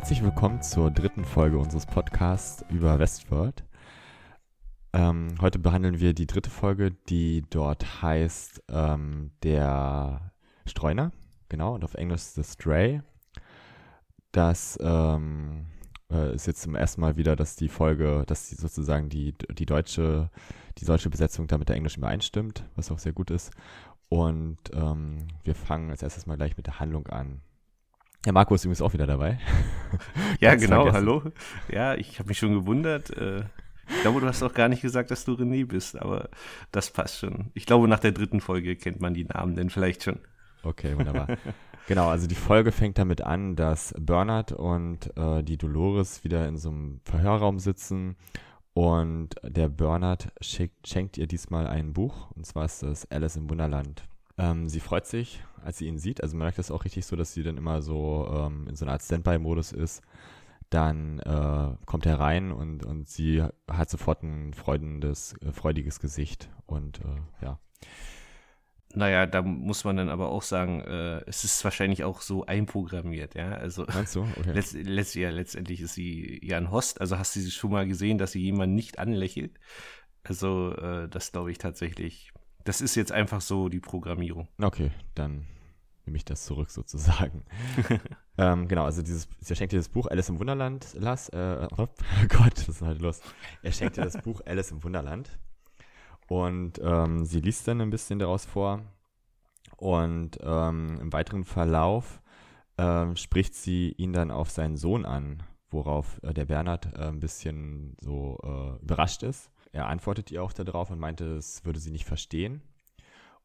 Herzlich willkommen zur dritten Folge unseres Podcasts über Westworld. Ähm, heute behandeln wir die dritte Folge, die dort heißt ähm, Der Streuner, genau, und auf Englisch The Stray. Das ähm, äh, ist jetzt zum ersten Mal wieder, dass die Folge, dass die sozusagen die, die deutsche, die deutsche Besetzung da mit der englischen übereinstimmt, was auch sehr gut ist. Und ähm, wir fangen als erstes mal gleich mit der Handlung an. Ja, Marco ist übrigens auch wieder dabei. ja, genau, vergessen. hallo. Ja, ich habe mich schon gewundert. Äh, ich glaube, du hast auch gar nicht gesagt, dass du René bist, aber das passt schon. Ich glaube, nach der dritten Folge kennt man die Namen denn vielleicht schon. Okay, wunderbar. genau, also die Folge fängt damit an, dass Bernard und äh, die Dolores wieder in so einem Verhörraum sitzen und der Bernard schickt, schenkt ihr diesmal ein Buch, und zwar ist das Alice im Wunderland. Ähm, sie freut sich, als sie ihn sieht. Also man merkt das auch richtig so, dass sie dann immer so ähm, in so einer Art Standby-Modus ist. Dann äh, kommt er rein und, und sie hat sofort ein freudendes, äh, freudiges Gesicht. Und äh, ja. Naja, da muss man dann aber auch sagen, äh, es ist wahrscheinlich auch so einprogrammiert, ja. Also Meinst du? Okay. Letzt, letzt, ja, letztendlich ist sie ja ein Host, also hast du sie schon mal gesehen, dass sie jemanden nicht anlächelt. Also, äh, das glaube ich tatsächlich. Das ist jetzt einfach so die Programmierung. Okay, dann nehme ich das zurück sozusagen. ähm, genau, also dieses, er schenkt dir das Buch Alice im Wunderland, Lass, äh, oh Gott, was ist halt los? Er schenkt dir das Buch Alice im Wunderland und ähm, sie liest dann ein bisschen daraus vor. Und ähm, im weiteren Verlauf ähm, spricht sie ihn dann auf seinen Sohn an, worauf äh, der Bernhard äh, ein bisschen so äh, überrascht ist. Er antwortet ihr auch darauf und meinte, es würde sie nicht verstehen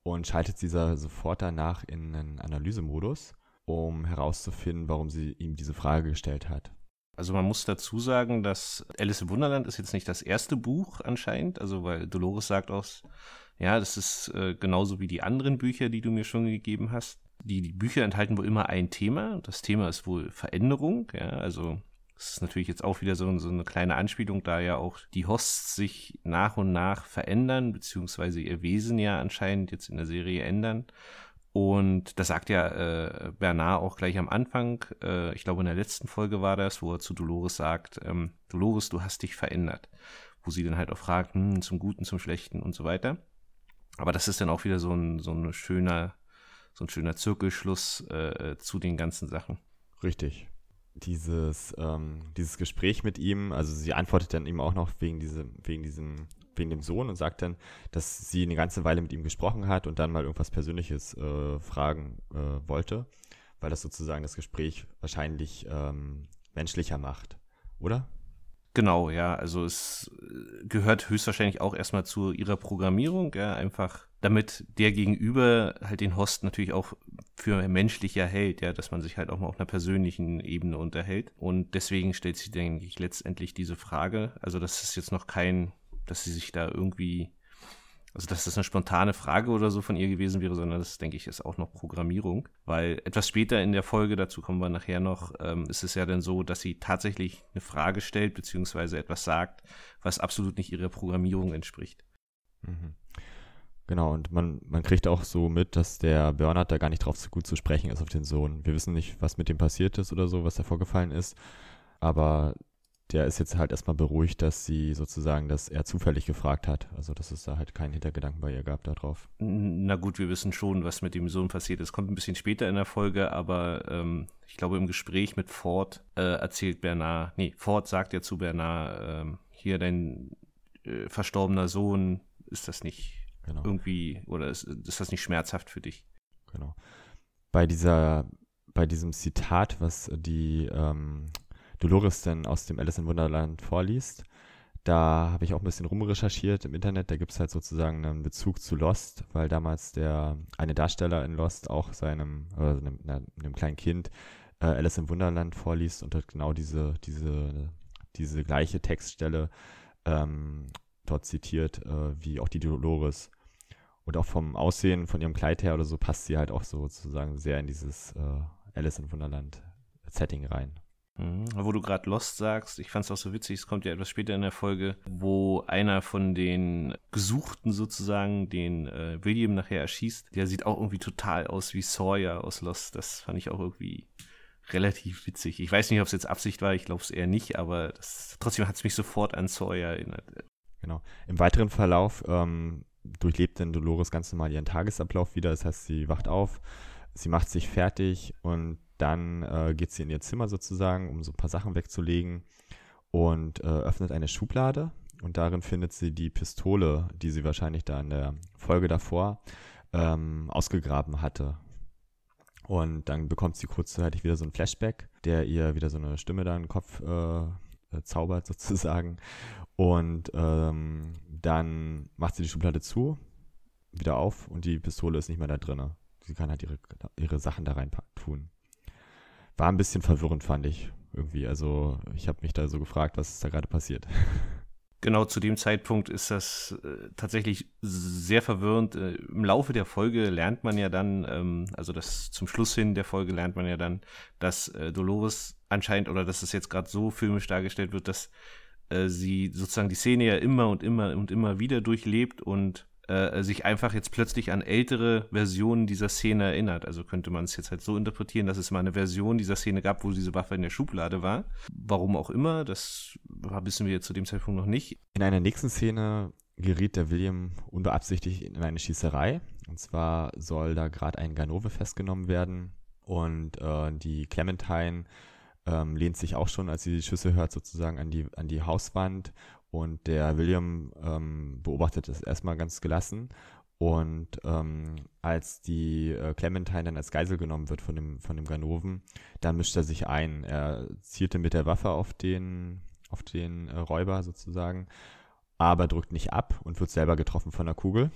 und schaltet sie sofort danach in einen Analysemodus, um herauszufinden, warum sie ihm diese Frage gestellt hat. Also man muss dazu sagen, dass Alice im Wunderland ist jetzt nicht das erste Buch anscheinend, also weil Dolores sagt auch, ja, das ist äh, genauso wie die anderen Bücher, die du mir schon gegeben hast. Die, die Bücher enthalten wohl immer ein Thema. Das Thema ist wohl Veränderung, ja, also das ist natürlich jetzt auch wieder so, so, eine kleine Anspielung, da ja auch die Hosts sich nach und nach verändern, beziehungsweise ihr Wesen ja anscheinend jetzt in der Serie ändern. Und das sagt ja äh, Bernard auch gleich am Anfang. Äh, ich glaube, in der letzten Folge war das, wo er zu Dolores sagt, ähm, Dolores, du hast dich verändert. Wo sie dann halt auch fragt, hm, zum Guten, zum Schlechten und so weiter. Aber das ist dann auch wieder so ein, so ein schöner, so ein schöner Zirkelschluss äh, zu den ganzen Sachen. Richtig. Dieses, ähm, dieses Gespräch mit ihm, also sie antwortet dann ihm auch noch wegen, diese, wegen diesem wegen dem Sohn und sagt dann, dass sie eine ganze Weile mit ihm gesprochen hat und dann mal irgendwas Persönliches äh, fragen äh, wollte, weil das sozusagen das Gespräch wahrscheinlich ähm, menschlicher macht, oder? Genau, ja. Also es äh, gehört höchstwahrscheinlich auch erstmal zu ihrer Programmierung, ja, einfach damit der Gegenüber halt den Host natürlich auch für menschlicher hält, ja, dass man sich halt auch mal auf einer persönlichen Ebene unterhält. Und deswegen stellt sich, denke ich, letztendlich diese Frage. Also das ist jetzt noch kein dass sie sich da irgendwie, also dass das eine spontane Frage oder so von ihr gewesen wäre, sondern das, denke ich, ist auch noch Programmierung. Weil etwas später in der Folge, dazu kommen wir nachher noch, ähm, ist es ja dann so, dass sie tatsächlich eine Frage stellt, beziehungsweise etwas sagt, was absolut nicht ihrer Programmierung entspricht. Mhm. Genau, und man, man kriegt auch so mit, dass der Bernhard da gar nicht drauf so gut zu sprechen ist auf den Sohn. Wir wissen nicht, was mit dem passiert ist oder so, was da vorgefallen ist. Aber der ist jetzt halt erstmal beruhigt, dass sie sozusagen das eher zufällig gefragt hat. Also, dass es da halt keinen Hintergedanken bei ihr gab darauf. Na gut, wir wissen schon, was mit dem Sohn passiert ist. Kommt ein bisschen später in der Folge, aber ähm, ich glaube, im Gespräch mit Ford äh, erzählt Bernard, nee, Ford sagt ja zu Bernard, äh, hier dein äh, verstorbener Sohn, ist das nicht genau. irgendwie, oder ist, ist das nicht schmerzhaft für dich? Genau. Bei dieser, bei diesem Zitat, was die, ähm, Dolores dann aus dem Alice in Wunderland vorliest. Da habe ich auch ein bisschen rumrecherchiert im Internet. Da gibt es halt sozusagen einen Bezug zu Lost, weil damals der eine Darsteller in Lost auch seinem, äh, einem, einem, kleinen Kind äh, Alice im Wunderland vorliest und dort genau diese, diese, diese gleiche Textstelle ähm, dort zitiert, äh, wie auch die Dolores. Und auch vom Aussehen, von ihrem Kleid her oder so, passt sie halt auch so sozusagen sehr in dieses äh, Alice im Wunderland Setting rein. Mhm. Wo du gerade Lost sagst, ich fand es auch so witzig, es kommt ja etwas später in der Folge, wo einer von den Gesuchten sozusagen, den äh, William nachher erschießt, der sieht auch irgendwie total aus wie Sawyer aus Lost. Das fand ich auch irgendwie relativ witzig. Ich weiß nicht, ob es jetzt Absicht war, ich glaube es eher nicht, aber das, trotzdem hat es mich sofort an Sawyer erinnert. Genau. Im weiteren Verlauf ähm, durchlebt denn Dolores ganz normal ihren Tagesablauf wieder. Das heißt, sie wacht auf, sie macht sich fertig und dann äh, geht sie in ihr Zimmer sozusagen, um so ein paar Sachen wegzulegen und äh, öffnet eine Schublade und darin findet sie die Pistole, die sie wahrscheinlich da in der Folge davor ähm, ausgegraben hatte. Und dann bekommt sie kurzzeitig wieder so ein Flashback, der ihr wieder so eine Stimme da in den Kopf äh, zaubert sozusagen. Und ähm, dann macht sie die Schublade zu, wieder auf und die Pistole ist nicht mehr da drin. Sie kann halt ihre, ihre Sachen da rein tun. War ein bisschen verwirrend, fand ich irgendwie. Also ich habe mich da so gefragt, was ist da gerade passiert. Genau zu dem Zeitpunkt ist das äh, tatsächlich sehr verwirrend. Äh, Im Laufe der Folge lernt man ja dann, ähm, also das zum Schluss hin der Folge lernt man ja dann, dass äh, Dolores anscheinend oder dass es jetzt gerade so filmisch dargestellt wird, dass äh, sie sozusagen die Szene ja immer und immer und immer wieder durchlebt und äh, sich einfach jetzt plötzlich an ältere Versionen dieser Szene erinnert. Also könnte man es jetzt halt so interpretieren, dass es mal eine Version dieser Szene gab, wo diese Waffe in der Schublade war. Warum auch immer, das wissen wir zu dem Zeitpunkt noch nicht. In einer nächsten Szene geriet der William unbeabsichtigt in eine Schießerei. Und zwar soll da gerade ein Ganove festgenommen werden und äh, die Clementine ähm, lehnt sich auch schon, als sie die Schüsse hört, sozusagen an die, an die Hauswand und der William ähm, beobachtet es erstmal ganz gelassen. Und ähm, als die äh, Clementine dann als Geisel genommen wird von dem, von dem Ganoven, dann mischt er sich ein. Er zielte mit der Waffe auf den, auf den äh, Räuber sozusagen, aber drückt nicht ab und wird selber getroffen von der Kugel.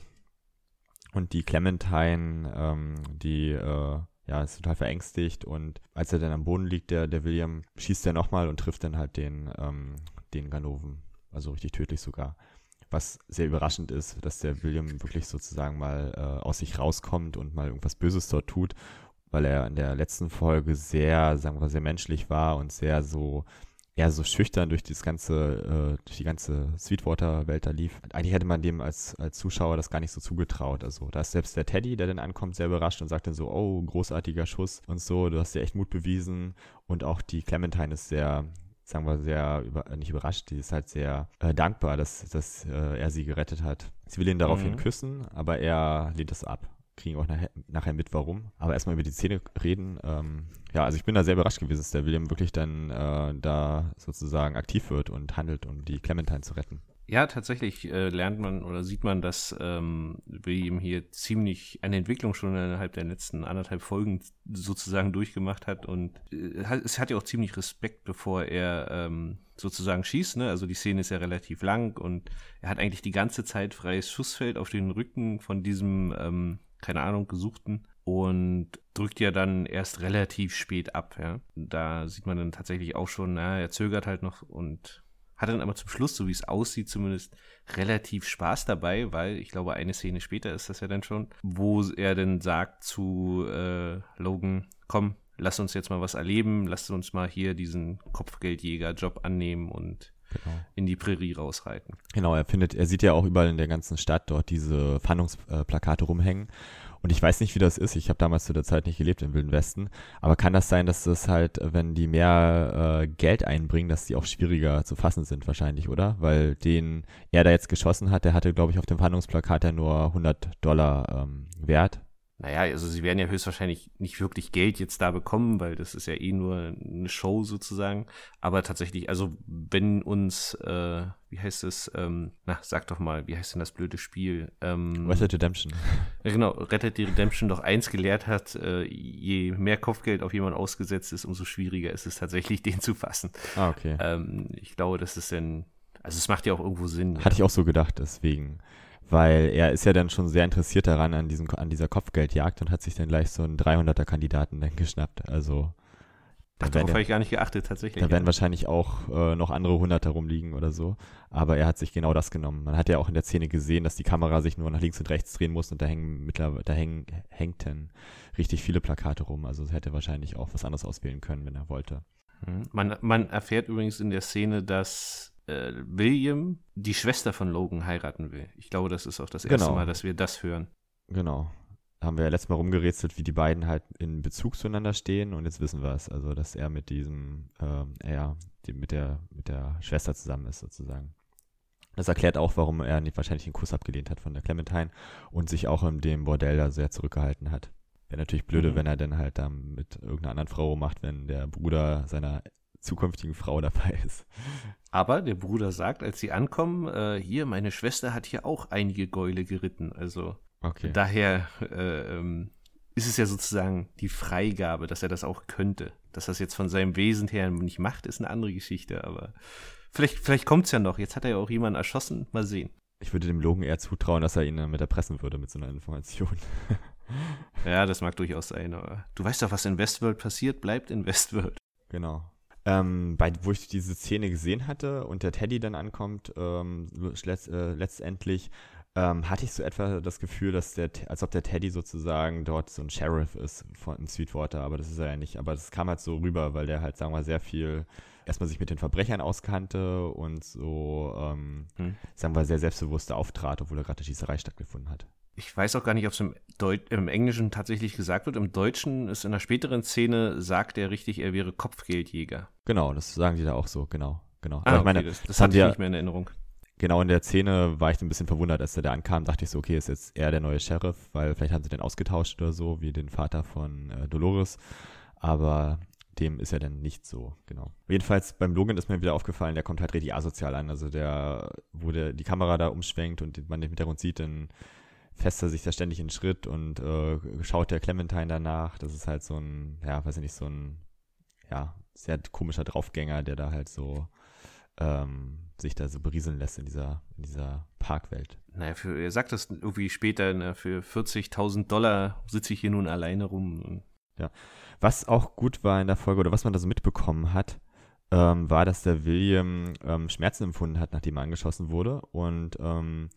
Und die Clementine, ähm, die äh, ja, ist total verängstigt und als er dann am Boden liegt, der, der William, schießt er nochmal und trifft dann halt den, ähm, den Ganoven also richtig tödlich sogar. Was sehr überraschend ist, dass der William wirklich sozusagen mal äh, aus sich rauskommt und mal irgendwas Böses dort tut, weil er in der letzten Folge sehr, sagen wir, sehr menschlich war und sehr so, eher so schüchtern durch das ganze, äh, durch die ganze Sweetwater-Welt da lief. Eigentlich hätte man dem als, als Zuschauer das gar nicht so zugetraut. Also da ist selbst der Teddy, der dann ankommt, sehr überrascht und sagt dann so, oh, großartiger Schuss und so, du hast dir echt Mut bewiesen. Und auch die Clementine ist sehr, sagen wir, sehr, über, nicht überrascht, die ist halt sehr äh, dankbar, dass, dass äh, er sie gerettet hat. Sie will ihn daraufhin mhm. küssen, aber er lehnt es ab. Kriegen auch nachher, nachher mit, warum. Aber erstmal über die Szene reden. Ähm, ja, also ich bin da sehr überrascht gewesen, dass der William wirklich dann äh, da sozusagen aktiv wird und handelt, um die Clementine zu retten. Ja, tatsächlich äh, lernt man oder sieht man, dass ähm, William hier ziemlich eine Entwicklung schon innerhalb der letzten anderthalb Folgen sozusagen durchgemacht hat und äh, es hat ja auch ziemlich Respekt, bevor er ähm, sozusagen schießt. Ne? Also die Szene ist ja relativ lang und er hat eigentlich die ganze Zeit freies Schussfeld auf den Rücken von diesem, ähm, keine Ahnung, gesuchten und drückt ja dann erst relativ spät ab. Ja? Da sieht man dann tatsächlich auch schon, na, er zögert halt noch und hat dann aber zum Schluss, so wie es aussieht, zumindest relativ Spaß dabei, weil ich glaube, eine Szene später ist das ja dann schon, wo er dann sagt zu äh, Logan, komm, lass uns jetzt mal was erleben, lass uns mal hier diesen Kopfgeldjäger-Job annehmen und genau. in die Prärie rausreiten. Genau, er findet, er sieht ja auch überall in der ganzen Stadt dort diese Fahndungsplakate rumhängen und ich weiß nicht, wie das ist. Ich habe damals zu der Zeit nicht gelebt im Wilden Westen. Aber kann das sein, dass das halt, wenn die mehr äh, Geld einbringen, dass die auch schwieriger zu fassen sind wahrscheinlich, oder? Weil den er da jetzt geschossen hat, der hatte, glaube ich, auf dem Verhandlungsplakat ja nur 100 Dollar ähm, wert. Naja, also sie werden ja höchstwahrscheinlich nicht wirklich Geld jetzt da bekommen, weil das ist ja eh nur eine Show sozusagen. Aber tatsächlich, also wenn uns, äh, wie heißt es, ähm, na, sag doch mal, wie heißt denn das blöde Spiel? Ähm, Red Redemption. Genau, Rettet die Redemption doch eins gelehrt hat, äh, je mehr Kopfgeld auf jemanden ausgesetzt ist, umso schwieriger ist es tatsächlich, den zu fassen. Ah, okay. Ähm, ich glaube, das ist dann, also es macht ja auch irgendwo Sinn. Hatte ja. ich auch so gedacht, deswegen weil er ist ja dann schon sehr interessiert daran an diesem an dieser Kopfgeldjagd und hat sich dann gleich so einen 300er Kandidaten dann geschnappt. Also Ach, darauf habe ich gar nicht geachtet, tatsächlich. Da ja. werden wahrscheinlich auch äh, noch andere Hunderter rumliegen oder so. Aber er hat sich genau das genommen. Man hat ja auch in der Szene gesehen, dass die Kamera sich nur nach links und rechts drehen muss und da hängen mittlerweile, da hängen, hängten richtig viele Plakate rum. Also es hätte wahrscheinlich auch was anderes auswählen können, wenn er wollte. Hm. Man, man erfährt übrigens in der Szene, dass äh, William die Schwester von Logan heiraten will. Ich glaube, das ist auch das erste genau. Mal, dass wir das hören. Genau. haben wir ja letztes Mal rumgerätselt, wie die beiden halt in Bezug zueinander stehen und jetzt wissen wir es. Also, dass er mit diesem, ähm, er die, mit, der, mit der Schwester zusammen ist, sozusagen. Das erklärt auch, warum er wahrscheinlich den Kuss abgelehnt hat von der Clementine und sich auch in dem Bordell da sehr zurückgehalten hat. Wäre natürlich blöde, mhm. wenn er dann halt da mit irgendeiner anderen Frau macht, wenn der Bruder seiner zukünftigen Frau dabei ist. Aber der Bruder sagt, als sie ankommen, äh, hier, meine Schwester hat hier auch einige Gäule geritten. Also okay. daher äh, ähm, ist es ja sozusagen die Freigabe, dass er das auch könnte. Dass das jetzt von seinem Wesen her nicht macht, ist eine andere Geschichte, aber vielleicht, vielleicht kommt es ja noch. Jetzt hat er ja auch jemanden erschossen. Mal sehen. Ich würde dem Logan eher zutrauen, dass er ihn mit erpressen würde mit so einer Information. ja, das mag durchaus sein, aber du weißt doch, was in Westworld passiert, bleibt in Westworld. Genau. Ähm, bei, wo ich diese Szene gesehen hatte und der Teddy dann ankommt, ähm, letzt, äh, letztendlich ähm, hatte ich so etwa das Gefühl, dass der, als ob der Teddy sozusagen dort so ein Sheriff ist von in Sweetwater, aber das ist er ja nicht. Aber das kam halt so rüber, weil der halt, sagen wir mal, sehr viel erstmal sich mit den Verbrechern auskannte und so, ähm, hm. sagen wir, sehr selbstbewusst auftrat, obwohl er gerade eine Schießerei stattgefunden hat ich weiß auch gar nicht, ob es im, im, Englischen tatsächlich gesagt wird. Im Deutschen ist in einer späteren Szene, sagt er richtig, er wäre Kopfgeldjäger. Genau, das sagen die da auch so, genau. genau. Ah, okay, meine, das, das hatte ich nicht mehr in Erinnerung. Genau, in der Szene war ich ein bisschen verwundert, als er da ankam, dachte ich so, okay, ist jetzt er der neue Sheriff, weil vielleicht haben sie den ausgetauscht oder so, wie den Vater von äh, Dolores. Aber dem ist er dann nicht so, genau. Jedenfalls beim Logan ist mir wieder aufgefallen, der kommt halt richtig asozial an. Also der, wo der die Kamera da umschwenkt und man den Hintergrund sieht, dann fässt er sich da ständig in Schritt und äh, schaut der Clementine danach. Das ist halt so ein, ja, weiß ich nicht, so ein, ja, sehr komischer Draufgänger, der da halt so ähm, sich da so berieseln lässt in dieser, in dieser Parkwelt. Naja, für, er sagt das irgendwie später, na, für 40.000 Dollar sitze ich hier nun alleine rum. Ja, was auch gut war in der Folge oder was man da so mitbekommen hat, ähm, war, dass der William ähm, Schmerzen empfunden hat, nachdem er angeschossen wurde und ähm,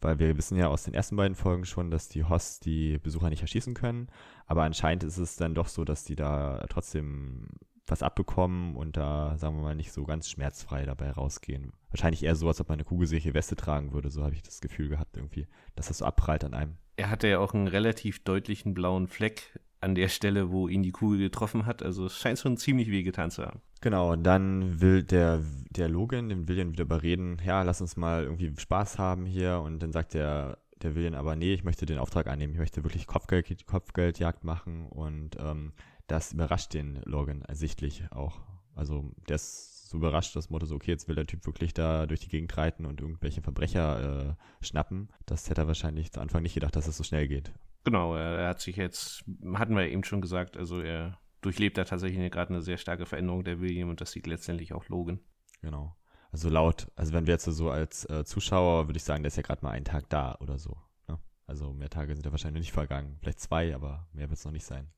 weil wir wissen ja aus den ersten beiden Folgen schon, dass die Hosts die Besucher nicht erschießen können. Aber anscheinend ist es dann doch so, dass die da trotzdem was abbekommen und da, sagen wir mal, nicht so ganz schmerzfrei dabei rausgehen. Wahrscheinlich eher so, als ob man eine kugelsicherliche Weste tragen würde. So habe ich das Gefühl gehabt irgendwie, dass das so abprallt an einem. Er hatte ja auch einen relativ deutlichen blauen Fleck an der Stelle, wo ihn die Kugel getroffen hat. Also es scheint schon ziemlich wehgetan zu haben. Genau, dann will der, der Logan den William wieder überreden, ja, lass uns mal irgendwie Spaß haben hier. Und dann sagt der, der William aber, nee, ich möchte den Auftrag annehmen, ich möchte wirklich Kopfgeld, Kopfgeldjagd machen. Und ähm, das überrascht den Logan ersichtlich auch. Also der ist so überrascht, das Motto so, okay, jetzt will der Typ wirklich da durch die Gegend reiten und irgendwelche Verbrecher äh, schnappen. Das hätte er wahrscheinlich zu Anfang nicht gedacht, dass es das so schnell geht. Genau, er hat sich jetzt, hatten wir eben schon gesagt, also er durchlebt da tatsächlich gerade eine sehr starke Veränderung der William und das sieht letztendlich auch Logan. Genau. Also laut, also wenn wir jetzt so als äh, Zuschauer, würde ich sagen, der ist ja gerade mal einen Tag da oder so. Ne? Also mehr Tage sind ja wahrscheinlich nicht vergangen. Vielleicht zwei, aber mehr wird es noch nicht sein.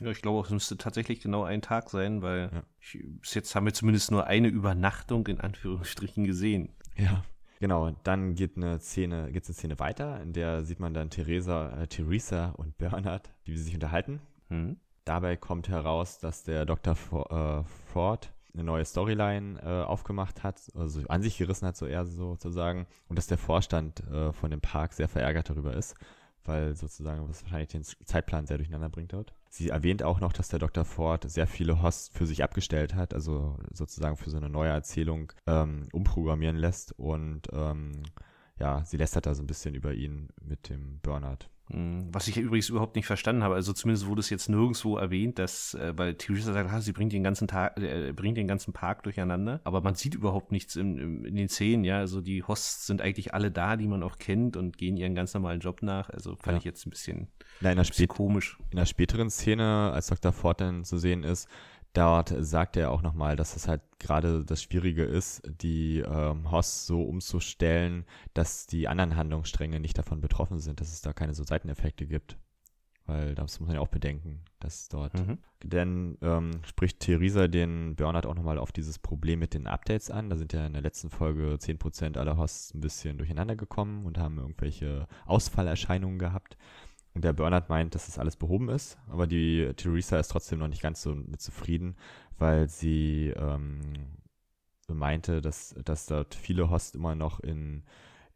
Ja, ich glaube, es müsste tatsächlich genau ein Tag sein, weil ja. ich, bis jetzt haben wir zumindest nur eine Übernachtung in Anführungsstrichen gesehen. Ja, Genau, dann geht eine Szene, geht eine Szene weiter, in der sieht man dann Theresa, äh, Theresa und Bernhard, wie sie sich unterhalten. Mhm. Dabei kommt heraus, dass der Dr. For, äh, Ford eine neue Storyline äh, aufgemacht hat, also an sich gerissen hat, so eher sozusagen, und dass der Vorstand äh, von dem Park sehr verärgert darüber ist, weil sozusagen was wahrscheinlich den Zeitplan sehr durcheinander bringt dort. Sie erwähnt auch noch, dass der Dr. Ford sehr viele Hosts für sich abgestellt hat, also sozusagen für so eine neue Erzählung ähm, umprogrammieren lässt und ähm, ja, sie lästert da so ein bisschen über ihn mit dem Burnout. Hm, was ich übrigens überhaupt nicht verstanden habe, also zumindest wurde es jetzt nirgendwo erwähnt, dass, äh, weil Theresa sagt, ah, sie bringt den ganzen Tag, äh, bringt den ganzen Park durcheinander, aber man sieht überhaupt nichts in, in, in, den Szenen, ja, also die Hosts sind eigentlich alle da, die man auch kennt und gehen ihren ganz normalen Job nach, also fand ja. ich jetzt ein bisschen, Na, in ein bisschen komisch. In der späteren Szene, als Dr. Ford dann zu sehen ist, Dort sagt er auch nochmal, dass es halt gerade das Schwierige ist, die ähm, Hosts so umzustellen, dass die anderen Handlungsstränge nicht davon betroffen sind, dass es da keine so Seiteneffekte gibt. Weil das muss man ja auch bedenken, dass dort. Mhm. Dann ähm, spricht Theresa den Burnout auch nochmal auf dieses Problem mit den Updates an. Da sind ja in der letzten Folge 10% aller Hosts ein bisschen durcheinander gekommen und haben irgendwelche Ausfallerscheinungen gehabt. Der Bernhard meint, dass das alles behoben ist, aber die Theresa ist trotzdem noch nicht ganz so mit zufrieden, weil sie ähm, meinte, dass, dass dort viele Hosts immer noch in,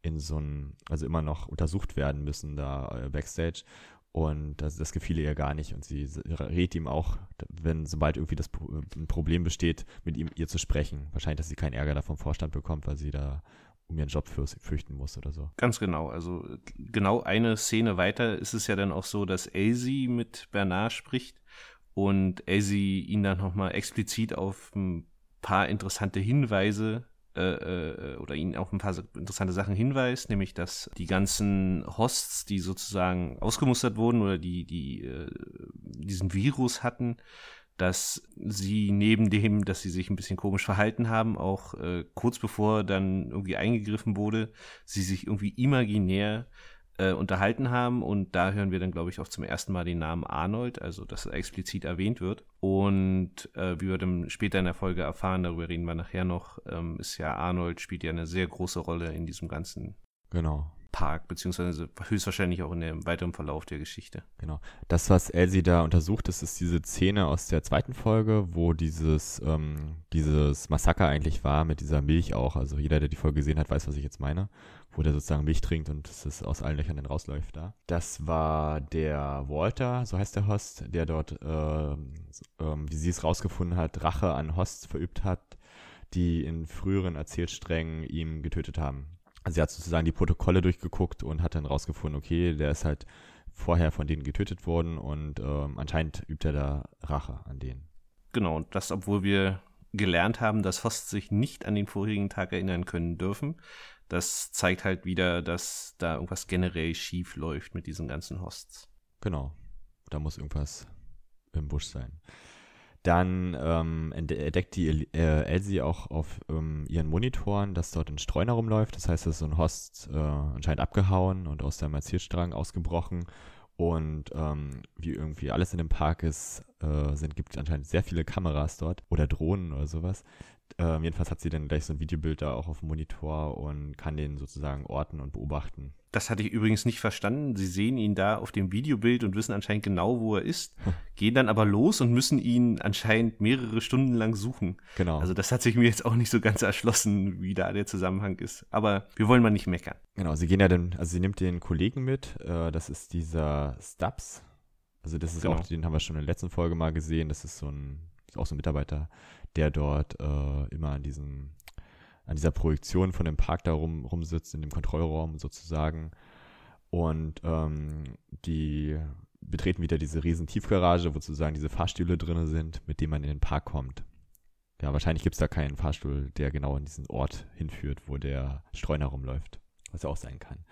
in so ein, also immer noch untersucht werden müssen da äh, backstage Und das, das gefiel ihr gar nicht. Und sie rät ihm auch, wenn sobald irgendwie das ein Problem besteht, mit ihm ihr zu sprechen. Wahrscheinlich, dass sie keinen Ärger da vom Vorstand bekommt, weil sie da um ihren Job fürchten muss oder so. Ganz genau. Also genau eine Szene weiter ist es ja dann auch so, dass Elsie mit Bernard spricht und Elsie ihn dann nochmal explizit auf ein paar interessante Hinweise äh, äh, oder ihn auf ein paar interessante Sachen hinweist, nämlich dass die ganzen Hosts, die sozusagen ausgemustert wurden oder die, die äh, diesen Virus hatten, dass sie neben dem, dass sie sich ein bisschen komisch verhalten haben, auch äh, kurz bevor dann irgendwie eingegriffen wurde, sie sich irgendwie imaginär äh, unterhalten haben. Und da hören wir dann, glaube ich, auch zum ersten Mal den Namen Arnold, also dass er explizit erwähnt wird. Und äh, wie wir dann später in der Folge erfahren, darüber reden wir nachher noch, ähm, ist ja Arnold spielt ja eine sehr große Rolle in diesem ganzen genau. Park, beziehungsweise höchstwahrscheinlich auch in dem weiteren Verlauf der Geschichte. Genau. Das, was Elsie da untersucht, das ist diese Szene aus der zweiten Folge, wo dieses, ähm, dieses Massaker eigentlich war mit dieser Milch auch. Also jeder, der die Folge gesehen hat, weiß, was ich jetzt meine. Wo der sozusagen Milch trinkt und es aus allen Löchern dann rausläuft da. Das war der Walter, so heißt der Host, der dort, äh, äh, wie sie es rausgefunden hat, Rache an Hosts verübt hat, die in früheren Erzählsträngen ihm getötet haben. Also sie hat sozusagen die Protokolle durchgeguckt und hat dann rausgefunden, okay, der ist halt vorher von denen getötet worden und ähm, anscheinend übt er da Rache an denen. Genau, und das, obwohl wir gelernt haben, dass Host sich nicht an den vorigen Tag erinnern können dürfen. Das zeigt halt wieder, dass da irgendwas generell schief läuft mit diesen ganzen Hosts. Genau, da muss irgendwas im Busch sein. Dann ähm, entdeckt die äh, Elsie auch auf ähm, ihren Monitoren, dass dort ein Streuner rumläuft. Das heißt, dass so ein Host äh, anscheinend abgehauen und aus dem Erzählstrang ausgebrochen. Und ähm, wie irgendwie alles in dem Park ist, äh, sind, gibt es anscheinend sehr viele Kameras dort oder Drohnen oder sowas, ähm, jedenfalls hat sie dann gleich so ein Videobild da auch auf dem Monitor und kann den sozusagen orten und beobachten. Das hatte ich übrigens nicht verstanden. Sie sehen ihn da auf dem Videobild und wissen anscheinend genau, wo er ist, gehen dann aber los und müssen ihn anscheinend mehrere Stunden lang suchen. Genau. Also das hat sich mir jetzt auch nicht so ganz erschlossen, wie da der Zusammenhang ist. Aber wir wollen mal nicht meckern. Genau, sie gehen ja dann, also sie nimmt den Kollegen mit, äh, das ist dieser Stubbs. Also das ist genau. auch, den haben wir schon in der letzten Folge mal gesehen. Das ist so ein, ist auch so ein Mitarbeiter, der dort äh, immer an diesem, an dieser Projektion von dem Park da rum, rumsitzt, in dem Kontrollraum sozusagen. Und ähm, die betreten wieder diese riesen Tiefgarage, wo sozusagen diese Fahrstühle drin sind, mit denen man in den Park kommt. Ja, wahrscheinlich gibt es da keinen Fahrstuhl, der genau in diesen Ort hinführt, wo der Streuner rumläuft. Was ja auch sein kann.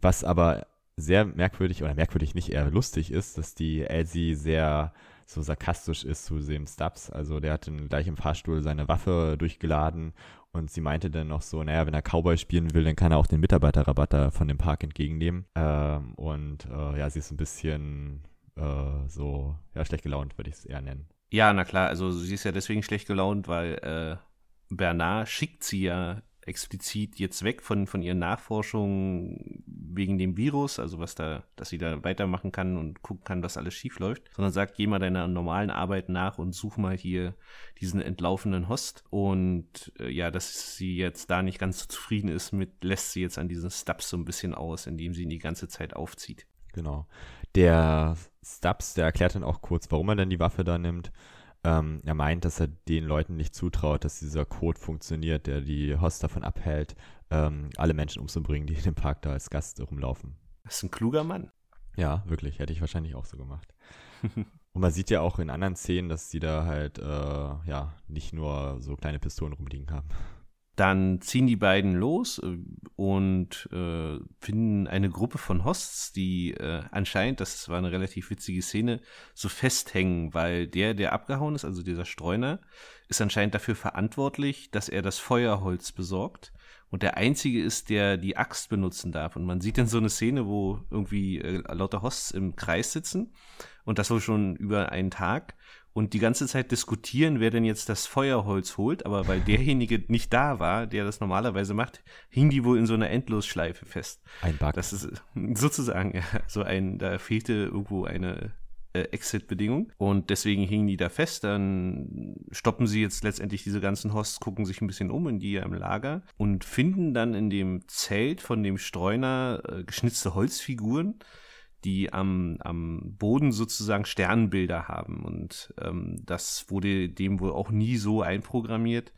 Was aber sehr merkwürdig, oder merkwürdig nicht eher lustig ist, dass die Elsie sehr so sarkastisch ist zu dem Stubbs. Also der hat dann gleich im Fahrstuhl seine Waffe durchgeladen und sie meinte dann noch so, naja, wenn er Cowboy spielen will, dann kann er auch den Mitarbeiterrabatt da von dem Park entgegennehmen. Ähm, und äh, ja, sie ist ein bisschen äh, so, ja, schlecht gelaunt, würde ich es eher nennen. Ja, na klar, also sie ist ja deswegen schlecht gelaunt, weil äh, Bernard schickt sie ja explizit jetzt weg von, von ihren Nachforschungen wegen dem Virus, also was da, dass sie da weitermachen kann und gucken kann, dass alles schief läuft, sondern sagt, geh mal deiner normalen Arbeit nach und such mal hier diesen entlaufenen Host. Und äh, ja, dass sie jetzt da nicht ganz so zufrieden ist mit, lässt sie jetzt an diesen Stubbs so ein bisschen aus, indem sie ihn die ganze Zeit aufzieht. Genau. Der Stubbs, der erklärt dann auch kurz, warum er denn die Waffe da nimmt. Ähm, er meint, dass er den Leuten nicht zutraut, dass dieser Code funktioniert, der die Host davon abhält, ähm, alle Menschen umzubringen, die in dem Park da als Gast rumlaufen. Das ist ein kluger Mann. Ja, wirklich. Hätte ich wahrscheinlich auch so gemacht. Und man sieht ja auch in anderen Szenen, dass sie da halt, äh, ja, nicht nur so kleine Pistolen rumliegen haben. Dann ziehen die beiden los äh, und äh, finden eine Gruppe von Hosts, die äh, anscheinend, das war eine relativ witzige Szene, so festhängen, weil der, der abgehauen ist, also dieser Streuner, ist anscheinend dafür verantwortlich, dass er das Feuerholz besorgt und der einzige ist, der die Axt benutzen darf. Und man sieht dann so eine Szene, wo irgendwie äh, lauter Hosts im Kreis sitzen und das wohl schon über einen Tag und die ganze Zeit diskutieren, wer denn jetzt das Feuerholz holt, aber weil derjenige nicht da war, der das normalerweise macht, hing die wohl in so einer Endlosschleife fest. Ein Bug. Das ist sozusagen ja, so ein, da fehlte irgendwo eine äh, Exit-Bedingung und deswegen hingen die da fest. Dann stoppen sie jetzt letztendlich diese ganzen Hosts, gucken sich ein bisschen um in die im Lager und finden dann in dem Zelt von dem Streuner äh, geschnitzte Holzfiguren die am, am Boden sozusagen Sternbilder haben. Und ähm, das wurde dem wohl auch nie so einprogrammiert.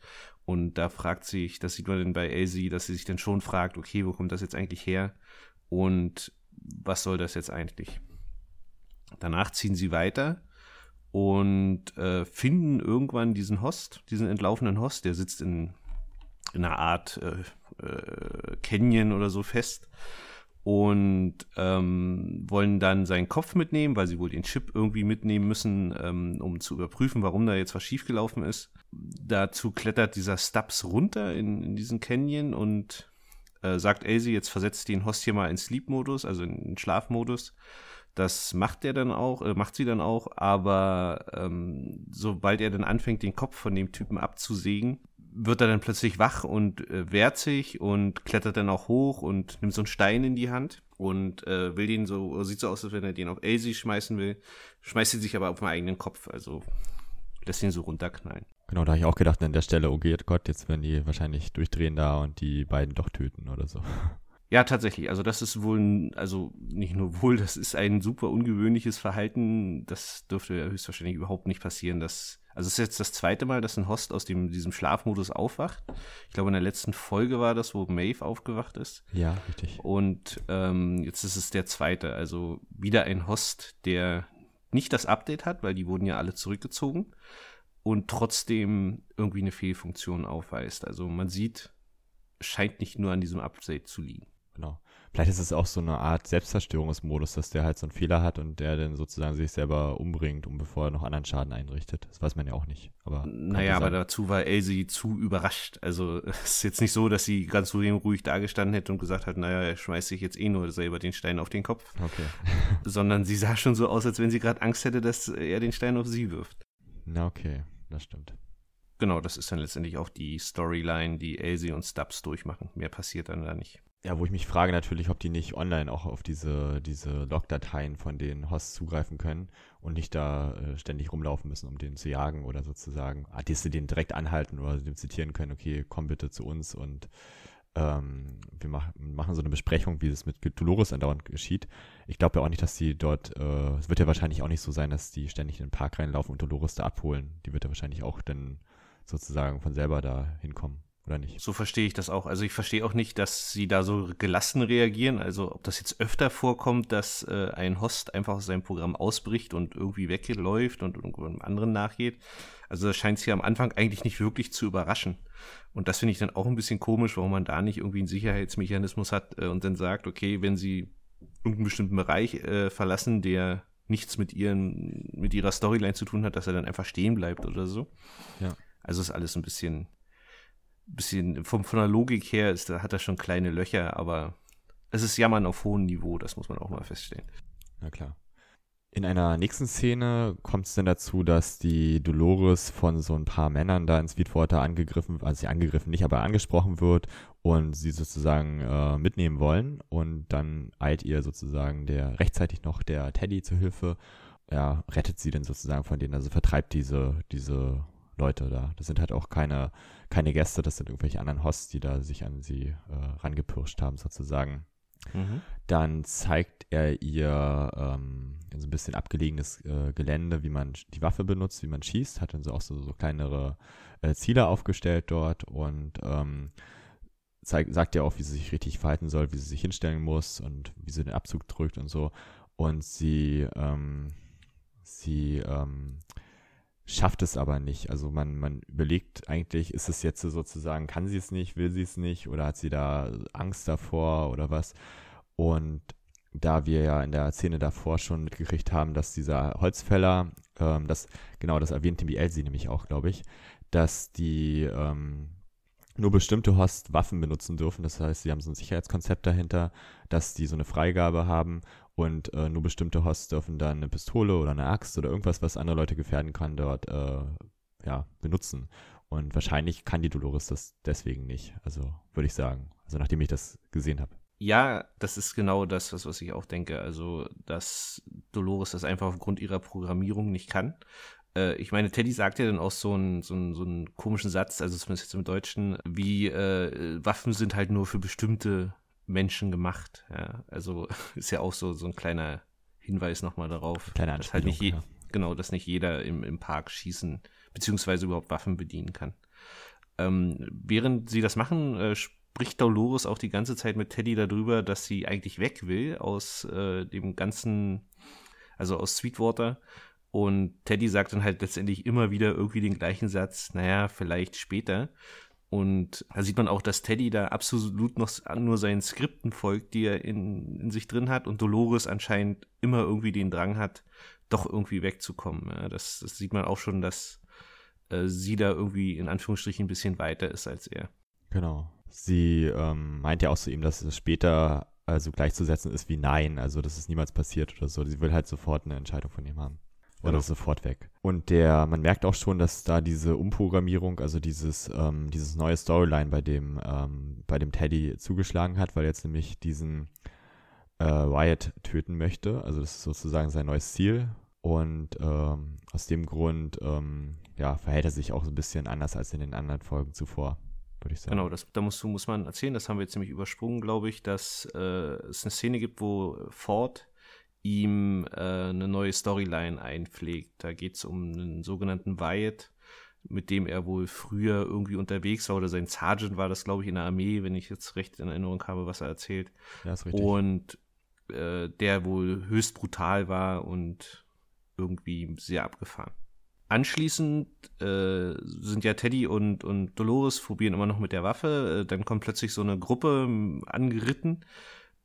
Und da fragt sich, das sieht man dann bei Elsie, dass sie sich dann schon fragt, okay, wo kommt das jetzt eigentlich her? Und was soll das jetzt eigentlich? Danach ziehen sie weiter und äh, finden irgendwann diesen Host, diesen entlaufenen Host, der sitzt in, in einer Art äh, äh, Canyon oder so fest und ähm, wollen dann seinen Kopf mitnehmen, weil sie wohl den Chip irgendwie mitnehmen müssen, ähm, um zu überprüfen, warum da jetzt was schiefgelaufen ist. Dazu klettert dieser Stubbs runter in, in diesen Canyon und äh, sagt Elsie, jetzt versetzt den Host hier mal in Sleep-Modus, also in Schlafmodus. Das macht er dann auch, äh, macht sie dann auch, aber ähm, sobald er dann anfängt, den Kopf von dem Typen abzusägen, wird er dann plötzlich wach und äh, wehrt sich und klettert dann auch hoch und nimmt so einen Stein in die Hand und äh, will den so, sieht so aus, als wenn er den auf Elsie schmeißen will, schmeißt ihn sich aber auf den eigenen Kopf, also lässt ihn so runterknallen. Genau, da habe ich auch gedacht an der Stelle, oh Gott, jetzt werden die wahrscheinlich durchdrehen da und die beiden doch töten oder so. Ja, tatsächlich. Also das ist wohl, also nicht nur wohl, das ist ein super ungewöhnliches Verhalten. Das dürfte höchstwahrscheinlich überhaupt nicht passieren. Dass, also es ist jetzt das zweite Mal, dass ein Host aus dem, diesem Schlafmodus aufwacht. Ich glaube, in der letzten Folge war das, wo Maeve aufgewacht ist. Ja, richtig. Und ähm, jetzt ist es der zweite. Also wieder ein Host, der nicht das Update hat, weil die wurden ja alle zurückgezogen und trotzdem irgendwie eine Fehlfunktion aufweist. Also man sieht, scheint nicht nur an diesem Update zu liegen. Genau. Vielleicht ist es auch so eine Art Selbstzerstörungsmodus, dass der halt so einen Fehler hat und der dann sozusagen sich selber umbringt, um bevor er noch anderen Schaden einrichtet. Das weiß man ja auch nicht. Aber naja, aber dazu war Elsie zu überrascht. Also es ist jetzt nicht so, dass sie ganz ruhig dagestanden hätte und gesagt hat, naja, er schmeißt sich jetzt eh nur selber den Stein auf den Kopf. Okay. Sondern sie sah schon so aus, als wenn sie gerade Angst hätte, dass er den Stein auf sie wirft. Na okay, das stimmt. Genau, das ist dann letztendlich auch die Storyline, die Elsie und Stubbs durchmachen. Mehr passiert dann da nicht. Ja, wo ich mich frage natürlich, ob die nicht online auch auf diese, diese Log-Dateien von den Hosts zugreifen können und nicht da äh, ständig rumlaufen müssen, um den zu jagen oder sozusagen, ah, dass sie den direkt anhalten oder dem zitieren können, okay, komm bitte zu uns und ähm, wir mach, machen so eine Besprechung, wie es mit Dolores andauernd geschieht. Ich glaube ja auch nicht, dass die dort, äh, es wird ja wahrscheinlich auch nicht so sein, dass die ständig in den Park reinlaufen und Dolores da abholen. Die wird ja wahrscheinlich auch dann sozusagen von selber da hinkommen oder nicht? So verstehe ich das auch. Also ich verstehe auch nicht, dass sie da so gelassen reagieren. Also ob das jetzt öfter vorkommt, dass äh, ein Host einfach aus seinem Programm ausbricht und irgendwie wegläuft und irgendeinem anderen nachgeht. Also das scheint sie am Anfang eigentlich nicht wirklich zu überraschen. Und das finde ich dann auch ein bisschen komisch, warum man da nicht irgendwie einen Sicherheitsmechanismus hat äh, und dann sagt, okay, wenn sie irgendeinen bestimmten Bereich äh, verlassen, der nichts mit ihren, mit ihrer Storyline zu tun hat, dass er dann einfach stehen bleibt oder so. Ja. Also ist alles ein bisschen bisschen vom, von der Logik her ist, da hat er schon kleine Löcher, aber es ist Jammern auf hohem Niveau, das muss man auch mal feststellen. Na klar. In einer nächsten Szene kommt es dann dazu, dass die Dolores von so ein paar Männern da in Sweetwater angegriffen, also sie angegriffen nicht, aber angesprochen wird und sie sozusagen äh, mitnehmen wollen. Und dann eilt ihr sozusagen der rechtzeitig noch der Teddy zur Hilfe. Ja, rettet sie dann sozusagen von denen, also vertreibt diese, diese Leute da. Das sind halt auch keine, keine Gäste, das sind irgendwelche anderen Hosts, die da sich an sie äh, rangepirscht haben, sozusagen. Mhm. Dann zeigt er ihr ähm, so ein bisschen abgelegenes äh, Gelände, wie man die Waffe benutzt, wie man schießt, hat dann so auch so, so kleinere äh, Ziele aufgestellt dort und ähm, zeigt, sagt ja auch, wie sie sich richtig verhalten soll, wie sie sich hinstellen muss und wie sie den Abzug drückt und so. Und sie, ähm, sie ähm, schafft es aber nicht. Also man, man überlegt eigentlich, ist es jetzt sozusagen, kann sie es nicht, will sie es nicht oder hat sie da Angst davor oder was? Und da wir ja in der Szene davor schon mitgekriegt haben, dass dieser Holzfäller, ähm, das, genau, das erwähnt die Elsie nämlich auch, glaube ich, dass die ähm, nur bestimmte Hosts Waffen benutzen dürfen. Das heißt, sie haben so ein Sicherheitskonzept dahinter, dass die so eine Freigabe haben und äh, nur bestimmte Hosts dürfen dann eine Pistole oder eine Axt oder irgendwas, was andere Leute gefährden kann, dort äh, ja, benutzen. Und wahrscheinlich kann die Dolores das deswegen nicht. Also würde ich sagen. Also nachdem ich das gesehen habe. Ja, das ist genau das, was, was ich auch denke. Also, dass Dolores das einfach aufgrund ihrer Programmierung nicht kann. Äh, ich meine, Teddy sagt ja dann auch so einen, so einen, so einen komischen Satz, also zumindest jetzt im Deutschen, wie äh, Waffen sind halt nur für bestimmte Menschen gemacht. Ja, also ist ja auch so, so ein kleiner Hinweis nochmal darauf, Kleine dass halt nicht je, ja. genau, dass nicht jeder im, im Park schießen beziehungsweise überhaupt Waffen bedienen kann. Ähm, während sie das machen, äh, spricht Dolores auch die ganze Zeit mit Teddy darüber, dass sie eigentlich weg will aus äh, dem ganzen, also aus Sweetwater. Und Teddy sagt dann halt letztendlich immer wieder irgendwie den gleichen Satz, naja, vielleicht später. Und da sieht man auch, dass Teddy da absolut noch nur seinen Skripten folgt, die er in, in sich drin hat und Dolores anscheinend immer irgendwie den Drang hat, doch irgendwie wegzukommen. Ja, das, das, sieht man auch schon, dass äh, sie da irgendwie in Anführungsstrichen ein bisschen weiter ist als er. Genau. Sie ähm, meint ja auch zu ihm, dass es später also gleichzusetzen ist wie Nein, also dass es niemals passiert oder so. Sie will halt sofort eine Entscheidung von ihm haben. Oder genau. sofort weg. Und der, man merkt auch schon, dass da diese Umprogrammierung, also dieses, ähm, dieses neue Storyline bei dem, ähm, bei dem Teddy zugeschlagen hat, weil er jetzt nämlich diesen äh, Wyatt töten möchte. Also das ist sozusagen sein neues Ziel. Und ähm, aus dem Grund ähm, ja, verhält er sich auch so ein bisschen anders als in den anderen Folgen zuvor, würde ich sagen. Genau, das, da muss, muss man erzählen, das haben wir jetzt nämlich übersprungen, glaube ich, dass äh, es eine Szene gibt, wo Ford ihm äh, eine neue Storyline einpflegt. Da geht es um einen sogenannten Wyatt, mit dem er wohl früher irgendwie unterwegs war oder sein Sergeant war das, glaube ich, in der Armee, wenn ich jetzt recht in Erinnerung habe, was er erzählt. Ja, ist richtig. Und äh, der wohl höchst brutal war und irgendwie sehr abgefahren. Anschließend äh, sind ja Teddy und, und Dolores probieren immer noch mit der Waffe. Äh, dann kommt plötzlich so eine Gruppe angeritten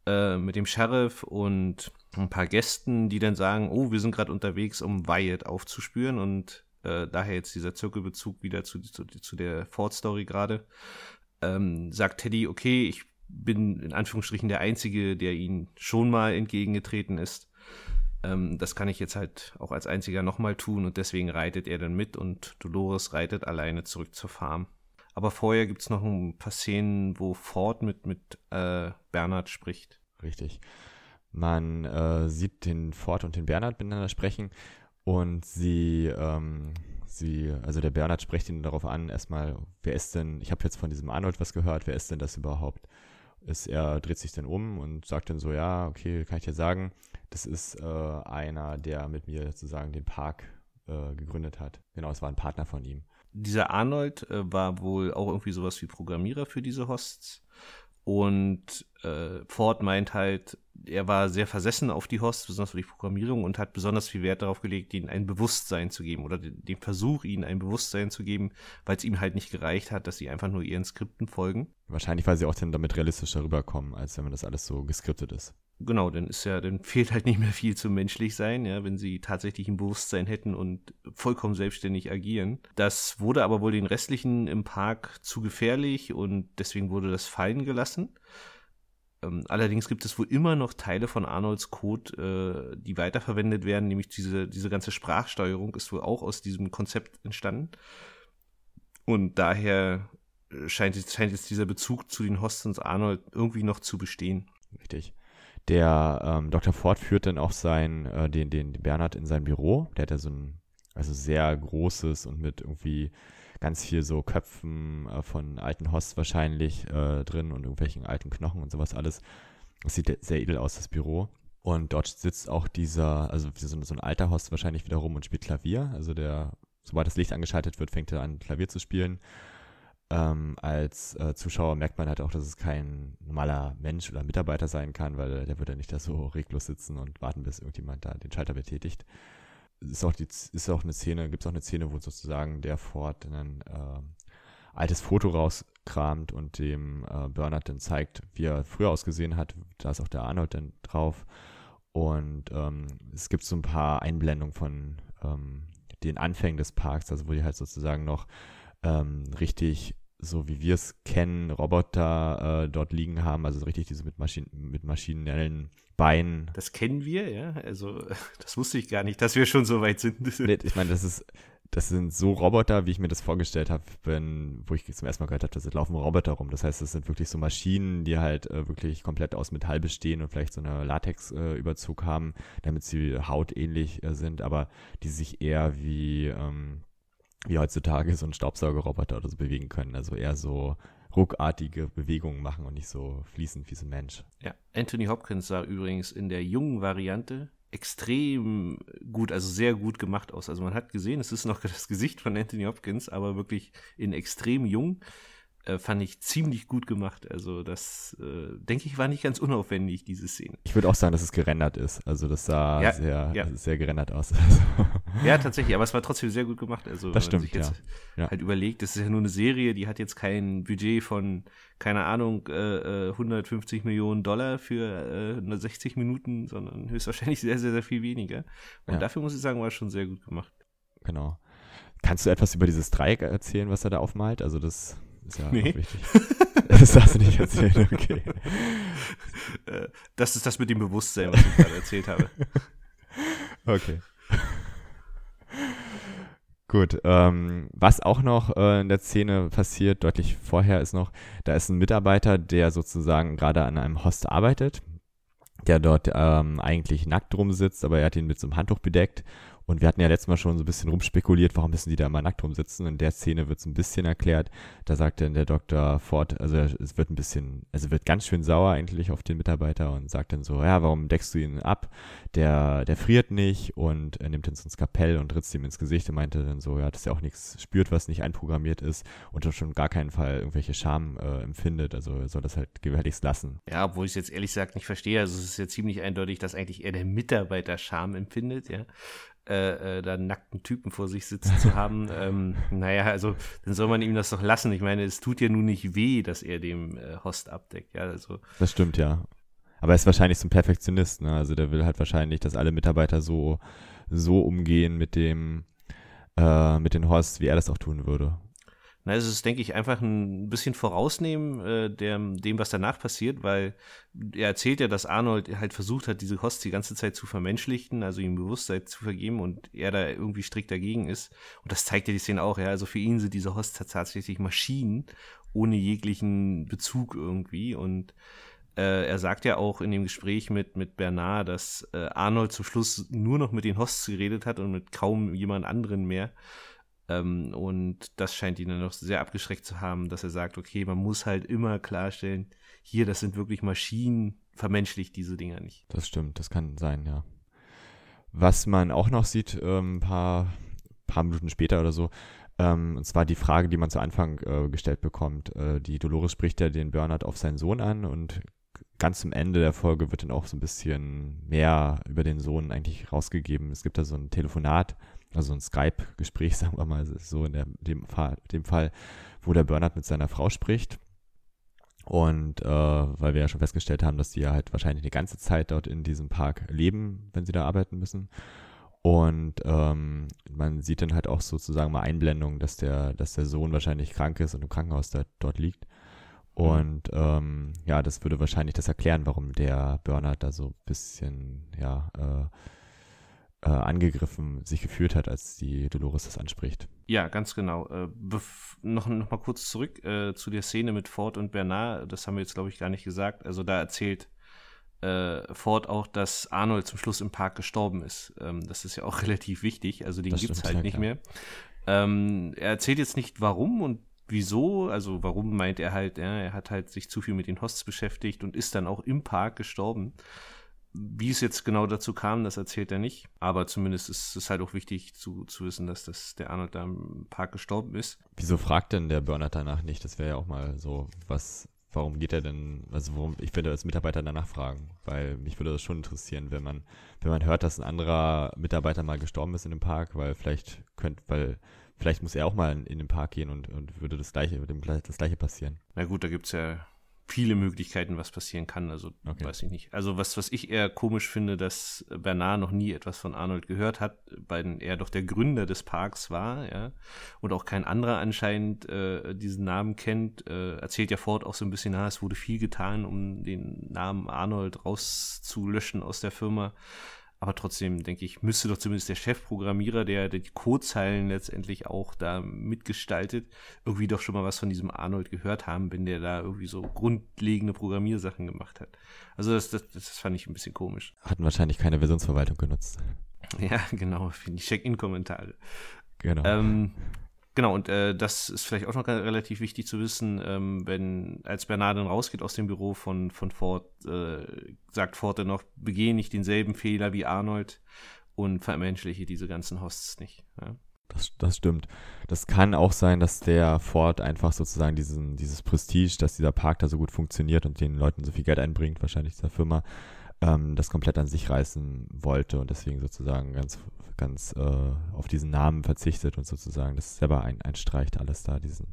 äh, mit dem Sheriff und ein paar Gästen, die dann sagen, oh, wir sind gerade unterwegs, um Wyatt aufzuspüren und äh, daher jetzt dieser Zirkelbezug wieder zu, zu, zu der Ford-Story gerade. Ähm, sagt Teddy, okay, ich bin in Anführungsstrichen der Einzige, der ihnen schon mal entgegengetreten ist. Ähm, das kann ich jetzt halt auch als Einziger nochmal tun und deswegen reitet er dann mit und Dolores reitet alleine zurück zur Farm. Aber vorher gibt es noch ein paar Szenen, wo Ford mit, mit äh, Bernhard spricht. Richtig. Man äh, sieht den Ford und den Bernhard miteinander sprechen und sie, ähm, sie, also der Bernhard spricht ihn darauf an, erstmal, wer ist denn, ich habe jetzt von diesem Arnold was gehört, wer ist denn das überhaupt? Ist, er dreht sich dann um und sagt dann so, ja, okay, kann ich dir sagen, das ist äh, einer, der mit mir sozusagen den Park äh, gegründet hat. Genau, es war ein Partner von ihm. Dieser Arnold äh, war wohl auch irgendwie sowas wie Programmierer für diese Hosts. Und äh, Ford meint halt, er war sehr versessen auf die Hosts, besonders für die Programmierung, und hat besonders viel Wert darauf gelegt, ihnen ein Bewusstsein zu geben oder den, den Versuch, ihnen ein Bewusstsein zu geben, weil es ihm halt nicht gereicht hat, dass sie einfach nur ihren Skripten folgen. Wahrscheinlich, weil sie auch dann damit realistischer rüberkommen, als wenn man das alles so geskriptet ist genau, dann ist ja, dann fehlt halt nicht mehr viel zum menschlich sein, ja, wenn sie tatsächlich ein Bewusstsein hätten und vollkommen selbstständig agieren. Das wurde aber wohl den restlichen im Park zu gefährlich und deswegen wurde das fallen gelassen. Ähm, allerdings gibt es wohl immer noch Teile von Arnolds Code, äh, die weiterverwendet werden, nämlich diese, diese ganze Sprachsteuerung ist wohl auch aus diesem Konzept entstanden. Und daher scheint, scheint jetzt dieser Bezug zu den Hostens Arnold irgendwie noch zu bestehen. Richtig. Der ähm, Dr. Ford führt dann auch sein, äh, den, den, Bernhard in sein Büro. Der hat ja so ein, also sehr großes und mit irgendwie ganz viel so Köpfen äh, von alten Hosts wahrscheinlich äh, drin und irgendwelchen alten Knochen und sowas alles. Das sieht sehr edel aus, das Büro. Und dort sitzt auch dieser, also so, so ein alter Host wahrscheinlich wieder rum und spielt Klavier. Also der, sobald das Licht angeschaltet wird, fängt er an, Klavier zu spielen. Ähm, als äh, Zuschauer merkt man halt auch, dass es kein normaler Mensch oder Mitarbeiter sein kann, weil der würde ja nicht da so reglos sitzen und warten, bis irgendjemand da den Schalter betätigt. Ist auch, die, ist auch eine Szene, gibt es auch eine Szene, wo sozusagen der Ford ein äh, altes Foto rauskramt und dem äh, Bernhard dann zeigt, wie er früher ausgesehen hat. Da ist auch der Arnold dann drauf. Und ähm, es gibt so ein paar Einblendungen von ähm, den Anfängen des Parks, also wo die halt sozusagen noch ähm, richtig, so wie wir es kennen, Roboter äh, dort liegen haben, also richtig diese mit, Maschinen, mit maschinellen Beinen. Das kennen wir, ja. Also das wusste ich gar nicht, dass wir schon so weit sind. nee, ich meine, das ist, das sind so Roboter, wie ich mir das vorgestellt habe, wo ich zum ersten Mal gehört habe, dass es laufen Roboter rum. Das heißt, das sind wirklich so Maschinen, die halt äh, wirklich komplett aus Metall bestehen und vielleicht so eine Latex-Überzug äh, haben, damit sie hautähnlich äh, sind, aber die sich eher wie ähm, wie heutzutage so ein Staubsaugerroboter oder so bewegen können. Also eher so ruckartige Bewegungen machen und nicht so fließend wie so ein Mensch. Ja, Anthony Hopkins sah übrigens in der jungen Variante extrem gut, also sehr gut gemacht aus. Also man hat gesehen, es ist noch das Gesicht von Anthony Hopkins, aber wirklich in extrem jung äh, fand ich ziemlich gut gemacht. Also das, äh, denke ich, war nicht ganz unaufwendig, diese Szene. Ich würde auch sagen, dass es gerendert ist. Also das sah ja, sehr, ja. sehr gerendert aus. ja, tatsächlich, aber es war trotzdem sehr gut gemacht. Also das stimmt, wenn man sich jetzt ja. halt überlegt, das ist ja nur eine Serie, die hat jetzt kein Budget von, keine Ahnung, äh, 150 äh, Millionen Dollar für äh, 60 Minuten, sondern höchstwahrscheinlich sehr, sehr, sehr viel weniger. Und dafür muss ich sagen, war es schon sehr gut gemacht. Genau. Kannst du etwas über dieses Dreieck erzählen, was er da aufmalt? Also das ist ja nee. wichtig. Das darfst du nicht erzählen, okay. Äh, das ist das mit dem Bewusstsein, was ich gerade erzählt habe. Okay. Gut, ähm, was auch noch äh, in der Szene passiert, deutlich vorher ist noch, da ist ein Mitarbeiter, der sozusagen gerade an einem Host arbeitet, der dort ähm, eigentlich nackt rumsitzt, aber er hat ihn mit so einem Handtuch bedeckt und wir hatten ja letztes Mal schon so ein bisschen rumspekuliert, warum müssen die da immer nackt rumsitzen. In der Szene wird es ein bisschen erklärt. Da sagt dann der Dr. Ford, also es wird ein bisschen, also wird ganz schön sauer eigentlich auf den Mitarbeiter und sagt dann so, ja, warum deckst du ihn ab? Der, der friert nicht und er nimmt dann so ein Skapell und ritzt ihm ins Gesicht und meinte dann so, ja, dass er auch nichts spürt, was nicht einprogrammiert ist und schon gar keinen Fall irgendwelche Scham äh, empfindet. Also er soll das halt gewährlichst lassen. Ja, obwohl ich es jetzt ehrlich gesagt nicht verstehe. Also es ist ja ziemlich eindeutig, dass eigentlich eher der Mitarbeiter Scham empfindet, ja äh, äh, da einen nackten Typen vor sich sitzen zu haben. ähm, naja, also dann soll man ihm das doch lassen. Ich meine, es tut ja nun nicht weh, dass er dem äh, Host abdeckt. Ja, also. Das stimmt, ja. Aber er ist wahrscheinlich so ein Perfektionist, ne? Also der will halt wahrscheinlich, dass alle Mitarbeiter so, so umgehen mit dem, äh, mit den Hosts, wie er das auch tun würde. Na, es ist, denke ich, einfach ein bisschen vorausnehmen äh, dem, dem, was danach passiert, weil er erzählt ja, dass Arnold halt versucht hat, diese Hosts die ganze Zeit zu vermenschlichen, also ihm Bewusstsein zu vergeben und er da irgendwie strikt dagegen ist. Und das zeigt ja die Szene auch, ja. Also für ihn sind diese Hosts tatsächlich Maschinen ohne jeglichen Bezug irgendwie und äh, er sagt ja auch in dem Gespräch mit, mit Bernard, dass äh, Arnold zum Schluss nur noch mit den Hosts geredet hat und mit kaum jemand anderen mehr. Ähm, und das scheint ihn dann noch sehr abgeschreckt zu haben, dass er sagt, okay, man muss halt immer klarstellen, hier, das sind wirklich Maschinen, vermenschlicht diese Dinger nicht. Das stimmt, das kann sein, ja. Was man auch noch sieht, ähm, ein paar, paar Minuten später oder so, ähm, und zwar die Frage, die man zu Anfang äh, gestellt bekommt. Äh, die Dolores spricht ja den Bernhard auf seinen Sohn an und ganz zum Ende der Folge wird dann auch so ein bisschen mehr über den Sohn eigentlich rausgegeben. Es gibt da so ein Telefonat also ein Skype-Gespräch, sagen wir mal so in der, dem, Fall, dem Fall, wo der Bernhard mit seiner Frau spricht. Und äh, weil wir ja schon festgestellt haben, dass die ja halt wahrscheinlich die ganze Zeit dort in diesem Park leben, wenn sie da arbeiten müssen. Und ähm, man sieht dann halt auch sozusagen mal Einblendungen, dass der, dass der Sohn wahrscheinlich krank ist und im Krankenhaus da, dort liegt. Mhm. Und ähm, ja, das würde wahrscheinlich das erklären, warum der Bernhard da so ein bisschen, ja, äh, äh, angegriffen sich gefühlt hat, als die Dolores das anspricht. Ja, ganz genau. Äh, noch, noch mal kurz zurück äh, zu der Szene mit Ford und Bernard. Das haben wir jetzt, glaube ich, gar nicht gesagt. Also da erzählt äh, Ford auch, dass Arnold zum Schluss im Park gestorben ist. Ähm, das ist ja auch relativ wichtig. Also den gibt es halt ja, nicht mehr. Ähm, er erzählt jetzt nicht, warum und wieso. Also warum meint er halt, ja, er hat halt sich zu viel mit den Hosts beschäftigt und ist dann auch im Park gestorben. Wie es jetzt genau dazu kam, das erzählt er nicht. Aber zumindest ist es halt auch wichtig zu, zu wissen, dass das der Arnold da im Park gestorben ist. Wieso fragt denn der Bernhard danach nicht? Das wäre ja auch mal so, was, warum geht er denn, also warum, ich würde als Mitarbeiter danach fragen, weil mich würde das schon interessieren, wenn man, wenn man hört, dass ein anderer Mitarbeiter mal gestorben ist in dem Park, weil vielleicht könnte, weil vielleicht muss er auch mal in, in den Park gehen und, und würde das gleiche, dem das gleiche passieren. Na gut, da gibt es ja viele Möglichkeiten, was passieren kann. Also okay. weiß ich nicht. Also was, was ich eher komisch finde, dass Bernard noch nie etwas von Arnold gehört hat, weil er doch der Gründer des Parks war, ja, und auch kein anderer anscheinend äh, diesen Namen kennt, äh, erzählt ja Ford auch so ein bisschen, na, es wurde viel getan, um den Namen Arnold rauszulöschen aus der Firma. Aber trotzdem denke ich, müsste doch zumindest der Chefprogrammierer, der, der die Codezeilen letztendlich auch da mitgestaltet, irgendwie doch schon mal was von diesem Arnold gehört haben, wenn der da irgendwie so grundlegende Programmiersachen gemacht hat. Also das, das, das fand ich ein bisschen komisch. Hatten wahrscheinlich keine Versionsverwaltung genutzt. Ja, genau, für die Check-in-Kommentare. Genau. Ähm, Genau, und äh, das ist vielleicht auch noch relativ wichtig zu wissen, ähm, wenn als Bernard dann rausgeht aus dem Büro von, von Ford, äh, sagt Ford dann noch, begehe nicht denselben Fehler wie Arnold und vermenschliche diese ganzen Hosts nicht. Ja. Das, das stimmt. Das kann auch sein, dass der Ford einfach sozusagen diesen, dieses Prestige, dass dieser Park da so gut funktioniert und den Leuten so viel Geld einbringt, wahrscheinlich dieser Firma, ähm, das komplett an sich reißen wollte und deswegen sozusagen ganz ganz äh, auf diesen Namen verzichtet und sozusagen das selber ein, einstreicht, alles da, diesen,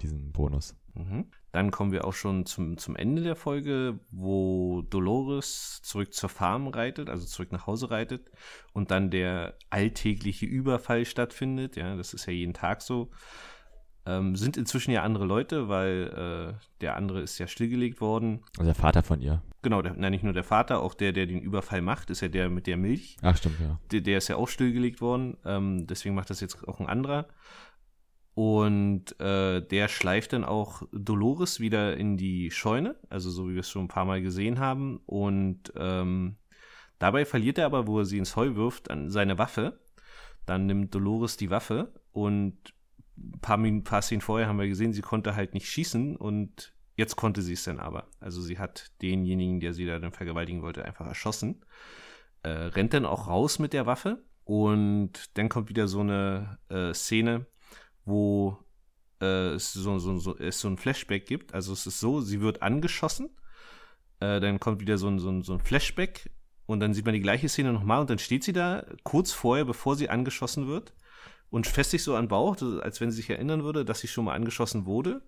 diesen Bonus. Mhm. Dann kommen wir auch schon zum, zum Ende der Folge, wo Dolores zurück zur Farm reitet, also zurück nach Hause reitet und dann der alltägliche Überfall stattfindet. Ja, das ist ja jeden Tag so. Ähm, sind inzwischen ja andere Leute, weil äh, der andere ist ja stillgelegt worden. Also der Vater von ihr. Genau, der, nein, nicht nur der Vater, auch der, der den Überfall macht, ist ja der mit der Milch. Ach, stimmt, ja. Der, der ist ja auch stillgelegt worden, ähm, deswegen macht das jetzt auch ein anderer. Und äh, der schleift dann auch Dolores wieder in die Scheune, also so wie wir es schon ein paar Mal gesehen haben. Und ähm, dabei verliert er aber, wo er sie ins Heu wirft, an seine Waffe. Dann nimmt Dolores die Waffe und ein paar, Minuten, paar Szenen vorher haben wir gesehen, sie konnte halt nicht schießen und jetzt konnte sie es dann aber. Also sie hat denjenigen, der sie da dann vergewaltigen wollte, einfach erschossen. Äh, rennt dann auch raus mit der Waffe und dann kommt wieder so eine äh, Szene, wo äh, es, so, so, so, es so ein Flashback gibt. Also es ist so, sie wird angeschossen, äh, dann kommt wieder so ein, so, ein, so ein Flashback und dann sieht man die gleiche Szene nochmal und dann steht sie da kurz vorher, bevor sie angeschossen wird und fässt sich so an Bauch, als wenn sie sich erinnern würde, dass sie schon mal angeschossen wurde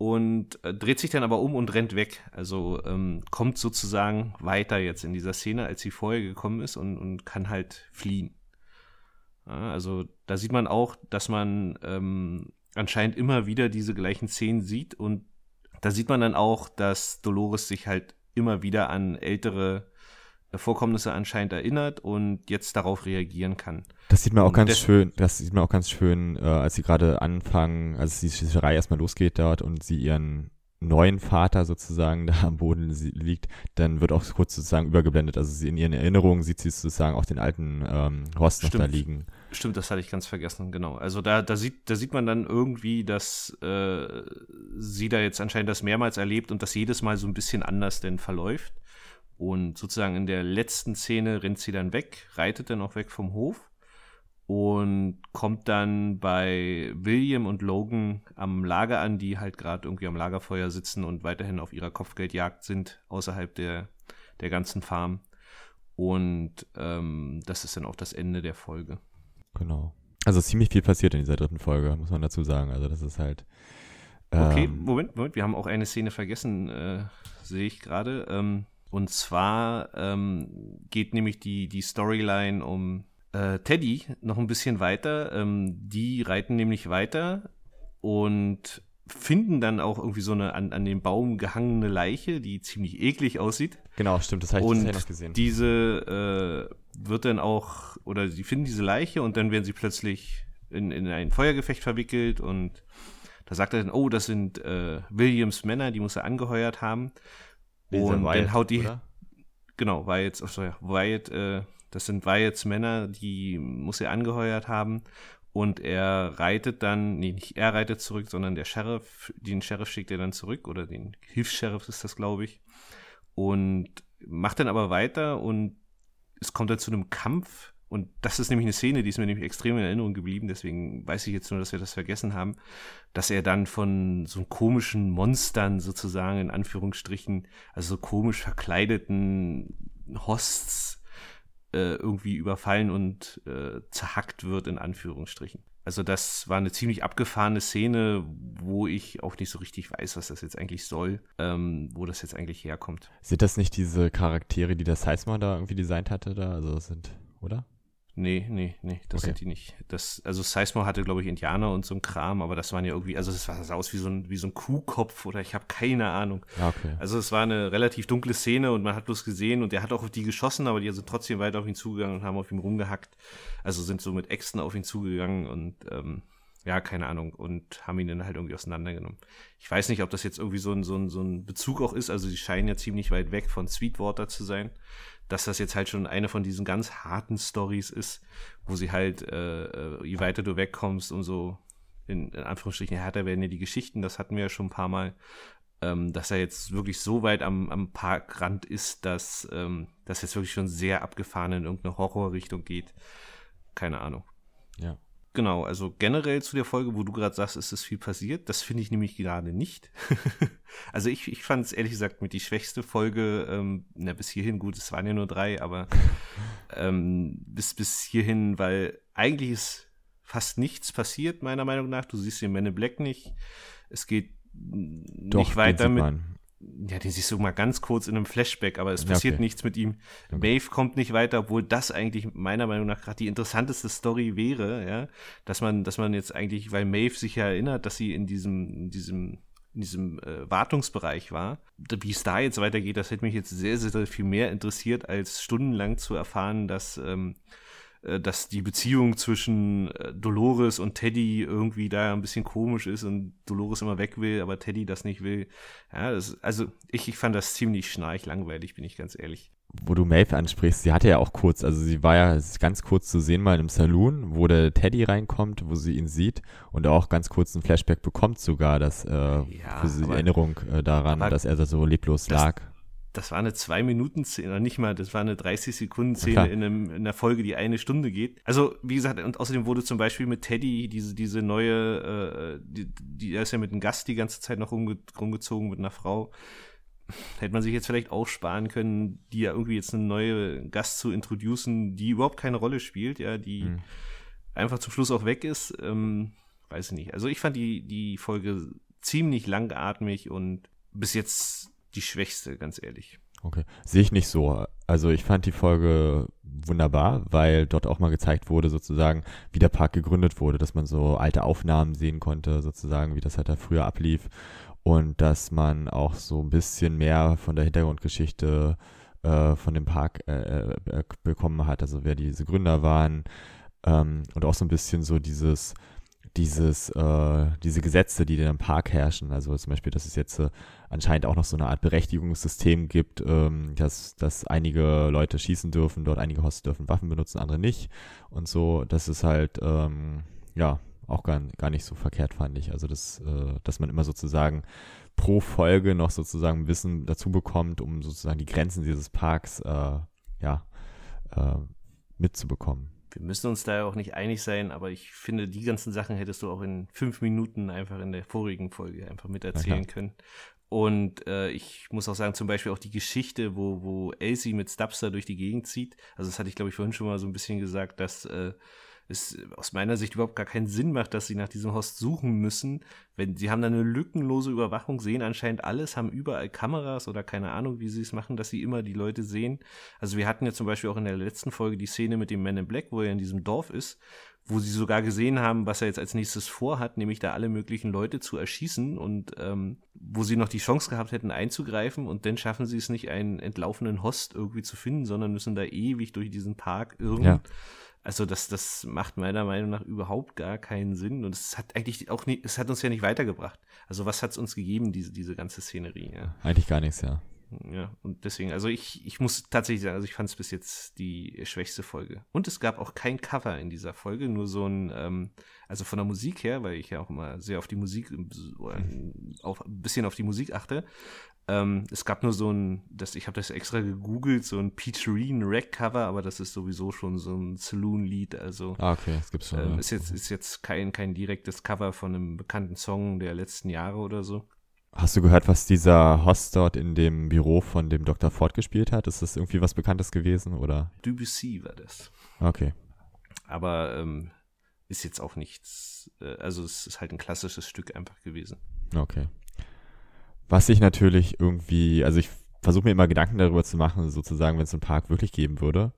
und äh, dreht sich dann aber um und rennt weg. Also ähm, kommt sozusagen weiter jetzt in dieser Szene, als sie vorher gekommen ist und, und kann halt fliehen. Ja, also da sieht man auch, dass man ähm, anscheinend immer wieder diese gleichen Szenen sieht und da sieht man dann auch, dass Dolores sich halt immer wieder an ältere Vorkommnisse anscheinend erinnert und jetzt darauf reagieren kann. Das sieht man auch ganz schön, das sieht man auch ganz schön, äh, als sie gerade anfangen, als die Schießerei erstmal losgeht dort und sie ihren neuen Vater sozusagen da am Boden liegt, dann wird auch kurz sozusagen übergeblendet. Also sie in ihren Erinnerungen sieht sie sozusagen auch den alten ähm, Horst noch da liegen. Stimmt, das hatte ich ganz vergessen, genau. Also da, da, sieht, da sieht man dann irgendwie, dass äh, sie da jetzt anscheinend das mehrmals erlebt und das jedes Mal so ein bisschen anders denn verläuft. Und sozusagen in der letzten Szene rennt sie dann weg, reitet dann auch weg vom Hof und kommt dann bei William und Logan am Lager an, die halt gerade irgendwie am Lagerfeuer sitzen und weiterhin auf ihrer Kopfgeldjagd sind, außerhalb der, der ganzen Farm. Und ähm, das ist dann auch das Ende der Folge. Genau. Also ziemlich viel passiert in dieser dritten Folge, muss man dazu sagen. Also das ist halt. Ähm okay, Moment, Moment, wir haben auch eine Szene vergessen, äh, sehe ich gerade. Ähm, und zwar ähm, geht nämlich die, die Storyline um äh, Teddy noch ein bisschen weiter. Ähm, die reiten nämlich weiter und finden dann auch irgendwie so eine an, an dem Baum gehangene Leiche, die ziemlich eklig aussieht. Genau, stimmt, das habe ich, und noch gesehen. Diese äh, wird dann auch, oder sie finden diese Leiche und dann werden sie plötzlich in, in ein Feuergefecht verwickelt und da sagt er dann, oh, das sind äh, Williams Männer, die muss er angeheuert haben. Und Wyatt, dann haut die. Oder? Genau, Wyatt, oh, sorry, Wyatt, äh, das sind Wyatts Männer, die muss er angeheuert haben. Und er reitet dann, nee, nicht er reitet zurück, sondern der Sheriff, den Sheriff schickt er dann zurück, oder den Hilfs-Sheriff ist das, glaube ich. Und macht dann aber weiter und es kommt dann zu einem Kampf und das ist nämlich eine Szene, die ist mir nämlich extrem in Erinnerung geblieben, deswegen weiß ich jetzt nur, dass wir das vergessen haben, dass er dann von so komischen Monstern sozusagen in Anführungsstrichen, also so komisch verkleideten Hosts äh, irgendwie überfallen und äh, zerhackt wird in Anführungsstrichen. Also das war eine ziemlich abgefahrene Szene, wo ich auch nicht so richtig weiß, was das jetzt eigentlich soll, ähm, wo das jetzt eigentlich herkommt. Sind das nicht diese Charaktere, die der Seisma da irgendwie designt hatte da? Also sind, oder? Nee, nee, nee, das okay. sind die nicht. Das, also Sizemore hatte, glaube ich, Indianer und so ein Kram, aber das waren ja irgendwie, also es sah aus wie so ein, wie so ein Kuhkopf oder ich habe keine Ahnung. okay. Also es war eine relativ dunkle Szene und man hat bloß gesehen und er hat auch auf die geschossen, aber die sind trotzdem weiter auf ihn zugegangen und haben auf ihm rumgehackt. Also sind so mit Äxten auf ihn zugegangen und ähm, ja, keine Ahnung, und haben ihn dann halt irgendwie auseinandergenommen. Ich weiß nicht, ob das jetzt irgendwie so ein, so ein, so ein Bezug auch ist, also sie scheinen ja ziemlich weit weg von Sweetwater zu sein dass das jetzt halt schon eine von diesen ganz harten Stories ist, wo sie halt, äh, äh, je weiter du wegkommst, umso in, in Anführungsstrichen härter werden ja die Geschichten, das hatten wir ja schon ein paar Mal, ähm, dass er jetzt wirklich so weit am, am Parkrand ist, dass ähm, das jetzt wirklich schon sehr abgefahren in irgendeine Horrorrichtung geht. Keine Ahnung. Ja. Genau, also generell zu der Folge, wo du gerade sagst, ist es viel passiert, das finde ich nämlich gerade nicht. also ich, ich fand es ehrlich gesagt mit die schwächste Folge, ähm, na, bis hierhin, gut, es waren ja nur drei, aber ähm, bis, bis hierhin, weil eigentlich ist fast nichts passiert, meiner Meinung nach. Du siehst den Men in Black nicht. Es geht Doch, nicht weiter mit. man. Ja, den siehst du mal ganz kurz in einem Flashback, aber es passiert okay. nichts mit ihm. Okay. Maeve kommt nicht weiter, obwohl das eigentlich meiner Meinung nach gerade die interessanteste Story wäre, ja, dass man, dass man jetzt eigentlich, weil Maeve sich ja erinnert, dass sie in diesem, in diesem, in diesem äh, Wartungsbereich war. Wie es da jetzt weitergeht, das hätte mich jetzt sehr, sehr, sehr viel mehr interessiert, als stundenlang zu erfahren, dass ähm, äh, dass die Beziehung zwischen äh, Dolores und Teddy irgendwie da ein bisschen komisch ist und Dolores immer weg will, aber Teddy das nicht will. Ja, das, also ich, ich fand das ziemlich schnarch langweilig, bin ich ganz ehrlich. Wo du Maeve ansprichst, sie hatte ja auch kurz, also sie war ja ganz kurz zu sehen mal im Saloon, wo der Teddy reinkommt, wo sie ihn sieht und auch ganz kurz ein Flashback bekommt sogar, dass äh, Ja, für sie die aber- Erinnerung äh, daran, dass er da so leblos das- lag. Das war eine Zwei-Minuten-Szene, oder nicht mal, das war eine klar. 30-Sekunden-Szene in, in einer Folge, die eine Stunde geht. Also, wie gesagt, und außerdem wurde zum Beispiel mit Teddy diese, diese neue, äh, die, die, ist ja mit einem Gast die ganze Zeit noch rumge rumgezogen mit einer Frau. Hätte man sich jetzt vielleicht auch sparen können, die ja irgendwie jetzt eine neue Gast zu introducen, die überhaupt keine Rolle spielt, ja, die Mhm. einfach zum Schluss auch weg ist. Ähm, weiß ich nicht. Also ich fand die, die Folge ziemlich langatmig und bis jetzt die schwächste, ganz ehrlich. Okay. Sehe ich nicht so. Also ich fand die Folge wunderbar, weil dort auch mal gezeigt wurde, sozusagen, wie der Park gegründet wurde, dass man so alte Aufnahmen sehen konnte, sozusagen, wie das halt da früher ablief. Und dass man auch so ein bisschen mehr von der Hintergrundgeschichte äh, von dem Park äh, äh, bekommen hat, also wer diese Gründer waren ähm, und auch so ein bisschen so dieses dieses, äh, diese Gesetze, die in einem Park herrschen, also zum Beispiel, dass es jetzt äh, anscheinend auch noch so eine Art Berechtigungssystem gibt, ähm, dass, dass einige Leute schießen dürfen, dort einige Hosts dürfen Waffen benutzen, andere nicht und so, das ist halt, ähm, ja, auch gar, gar nicht so verkehrt, fand ich. Also, das, äh, dass man immer sozusagen pro Folge noch sozusagen Wissen dazu bekommt, um sozusagen die Grenzen dieses Parks, äh, ja, äh, mitzubekommen. Wir müssen uns da ja auch nicht einig sein, aber ich finde, die ganzen Sachen hättest du auch in fünf Minuten einfach in der vorigen Folge einfach miterzählen können. Und äh, ich muss auch sagen, zum Beispiel auch die Geschichte, wo, wo Elsie mit Stubster durch die Gegend zieht. Also das hatte ich, glaube ich, vorhin schon mal so ein bisschen gesagt, dass äh, es aus meiner Sicht überhaupt gar keinen Sinn macht, dass sie nach diesem Host suchen müssen. Wenn sie haben da eine lückenlose Überwachung, sehen anscheinend alles, haben überall Kameras oder keine Ahnung, wie sie es machen, dass sie immer die Leute sehen. Also wir hatten ja zum Beispiel auch in der letzten Folge die Szene mit dem Man in Black, wo er in diesem Dorf ist, wo sie sogar gesehen haben, was er jetzt als nächstes vorhat, nämlich da alle möglichen Leute zu erschießen und ähm, wo sie noch die Chance gehabt hätten einzugreifen und dann schaffen sie es nicht, einen entlaufenen Host irgendwie zu finden, sondern müssen da ewig durch diesen Park irren. Ja. Also das, das macht meiner Meinung nach überhaupt gar keinen Sinn und es hat eigentlich auch nie, es hat uns ja nicht weitergebracht. Also was hat es uns gegeben, diese, diese ganze Szenerie, ja. Eigentlich gar nichts, ja. Ja, und deswegen, also ich, ich muss tatsächlich sagen, also ich fand es bis jetzt die schwächste Folge. Und es gab auch kein Cover in dieser Folge, nur so ein, ähm, also von der Musik her, weil ich ja auch immer sehr auf die Musik, oder auf, ein bisschen auf die Musik achte. Ähm, es gab nur so ein, das, ich habe das extra gegoogelt, so ein Peterine Rack Cover, aber das ist sowieso schon so ein Saloon-Lied, also Ah, okay, das gibt's schon. ähm, ist jetzt, ist jetzt kein, kein direktes Cover von einem bekannten Song der letzten Jahre oder so. Hast du gehört, was dieser Host dort in dem Büro von dem Dr. Ford gespielt hat? Ist das irgendwie was Bekanntes gewesen oder? Debussy war das. Okay. aber ähm, ist jetzt auch nichts, äh, also es ist halt ein klassisches Stück einfach gewesen. Okay. Was ich natürlich irgendwie, also ich versuche mir immer Gedanken darüber zu machen, sozusagen, wenn es einen Park wirklich geben würde.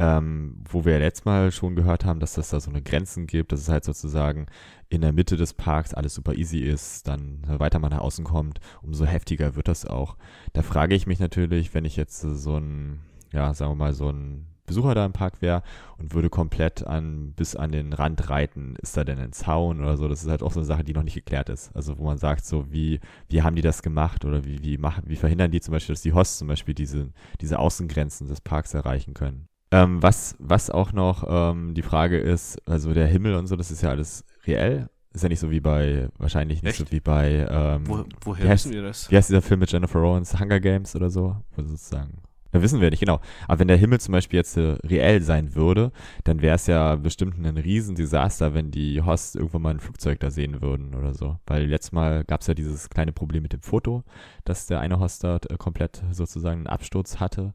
Ähm, wo wir ja letztes Mal schon gehört haben, dass das da so eine Grenzen gibt, dass es halt sozusagen in der Mitte des Parks alles super easy ist, dann je weiter man nach außen kommt, umso heftiger wird das auch. Da frage ich mich natürlich, wenn ich jetzt so ein, ja, sagen wir mal, so ein Besucher da im Park wäre und würde komplett an, bis an den Rand reiten, ist da denn ein Zaun oder so? Das ist halt auch so eine Sache, die noch nicht geklärt ist. Also wo man sagt, so wie, wie haben die das gemacht oder wie, wie machen, wie verhindern die zum Beispiel, dass die Hosts zum Beispiel diese, diese Außengrenzen des Parks erreichen können? Ähm, was, was auch noch ähm, die Frage ist, also der Himmel und so, das ist ja alles reell Ist ja nicht so wie bei, wahrscheinlich nicht Echt? so wie bei, ähm, Wo, woher wie heißt- wissen wir das? wie heißt dieser Film mit Jennifer Lawrence, Hunger Games oder so? Wo sozusagen. Ja, wissen wir nicht, genau. Aber wenn der Himmel zum Beispiel jetzt äh, reell sein würde, dann wäre es ja bestimmt ein Riesendesaster, wenn die Hosts irgendwann mal ein Flugzeug da sehen würden oder so. Weil letztes Mal gab es ja dieses kleine Problem mit dem Foto, dass der eine Host dort äh, komplett sozusagen einen Absturz hatte.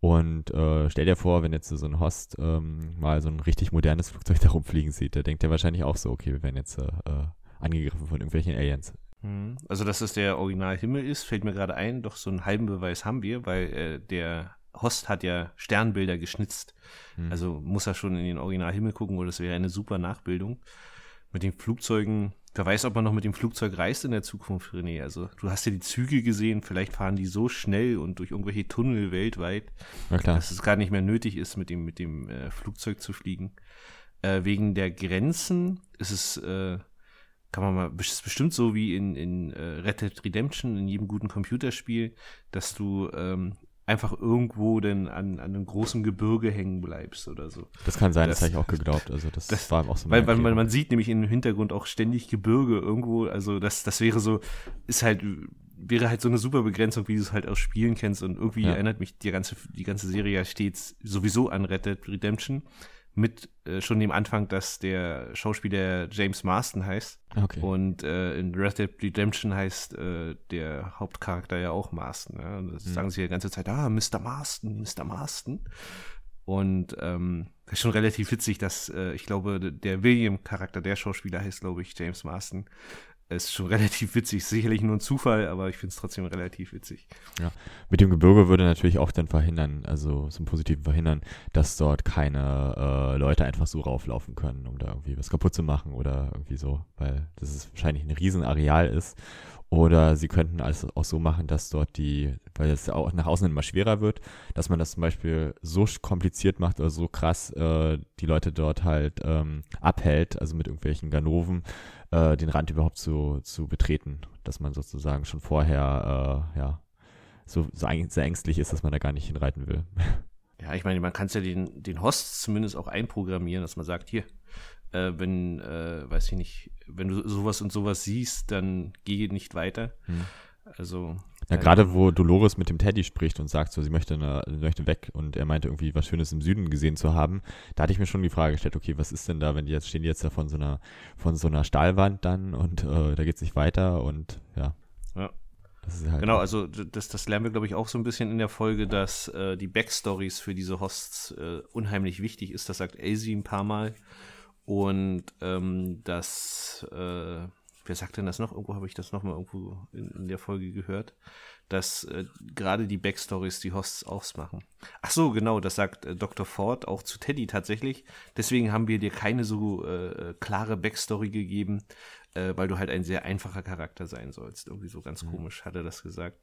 Und äh, stell dir vor, wenn jetzt so ein Host ähm, mal so ein richtig modernes Flugzeug da rumfliegen sieht, der denkt ja wahrscheinlich auch so, okay, wir werden jetzt äh, angegriffen von irgendwelchen Aliens. Mhm. Also, dass es der Originalhimmel ist, fällt mir gerade ein. Doch so einen halben Beweis haben wir, weil äh, der Host hat ja Sternbilder geschnitzt. Hm. Also muss er schon in den Originalhimmel gucken, oder das wäre eine super Nachbildung. Mit den Flugzeugen, wer weiß, ob man noch mit dem Flugzeug reist in der Zukunft, René. Also du hast ja die Züge gesehen, vielleicht fahren die so schnell und durch irgendwelche Tunnel weltweit, dass es gar nicht mehr nötig ist, mit dem, mit dem äh, Flugzeug zu fliegen. Äh, wegen der Grenzen ist es, äh, kann man mal, ist bestimmt so wie in, in äh, Red Dead Redemption, in jedem guten Computerspiel, dass du ähm, einfach irgendwo denn an, an einem großen Gebirge hängen bleibst oder so. Das kann sein, das, Das- habe ich auch geglaubt. Also das, das- war auch so Weil, weil man, man sieht nämlich im Hintergrund auch ständig Gebirge irgendwo, also das, das wäre so, ist halt, wäre halt so eine super Begrenzung, wie du es halt aus Spielen kennst und irgendwie Ja. erinnert mich die ganze, die ganze Serie ja stets sowieso an Red Dead Redemption mit äh, schon dem Anfang, dass der Schauspieler James Marston heißt Okay. und äh, in Red Dead Redemption heißt äh, der Hauptcharakter ja auch Marston. Ja? Und Das Hm. sagen sie die ganze Zeit, ah, Mr. Marston, Mr. Marston. Und ähm, das ist schon relativ witzig, dass äh, ich glaube, der William-Charakter, der Schauspieler heißt, glaube ich, James Marston. Ist schon relativ witzig. Sicherlich nur ein Zufall, aber ich finde es trotzdem relativ witzig. Mit dem Gebirge würde natürlich auch dann verhindern, also zum Positiven verhindern, dass dort keine äh, Leute einfach so rauflaufen können, um da irgendwie was kaputt zu machen oder irgendwie so, weil das ist wahrscheinlich ein Riesenareal ist. Oder sie könnten es auch so machen, dass dort die, weil es auch nach außen immer schwerer wird, dass man das zum Beispiel so kompliziert macht oder so krass äh, die Leute dort halt ähm, abhält, also mit irgendwelchen Ganoven, äh, den Rand überhaupt zu, zu betreten, dass man sozusagen schon vorher, äh, ja, so, so, sehr ängstlich ist, dass man da gar nicht hinreiten will. Ja, ich meine, man kann es ja den, den Hosts zumindest auch einprogrammieren, dass man sagt, hier, äh, wenn, äh, weiß ich nicht, wenn du sowas und sowas siehst, dann geh nicht weiter. Hm. Also. Ja, gerade wo Dolores mit dem Teddy spricht und sagt so, sie möchte, eine, möchte weg und er meinte irgendwie was Schönes im Süden gesehen zu haben, da hatte ich mir schon die Frage gestellt, okay, was ist denn da, wenn die jetzt stehen die jetzt da von so einer, von so einer Stahlwand dann und äh, da geht's nicht weiter und ja. Ja. Das ist halt Genau, also das, das lernen wir, glaube ich, auch so ein bisschen in der Folge, dass äh, die Backstories für diese Hosts äh, unheimlich wichtig ist. Das sagt Elsie ein paar Mal. Und ähm, das, äh, wer sagt denn das noch? Irgendwo habe ich das noch mal irgendwo in, in der Folge gehört, dass äh, gerade die Backstories die Hosts ausmachen. Ach so, genau, das sagt äh, Dr. Ford auch zu Teddy tatsächlich. Deswegen haben wir dir keine so äh, klare Backstory gegeben, äh, weil du halt ein sehr einfacher Charakter sein sollst. Irgendwie so ganz komisch hat er das gesagt.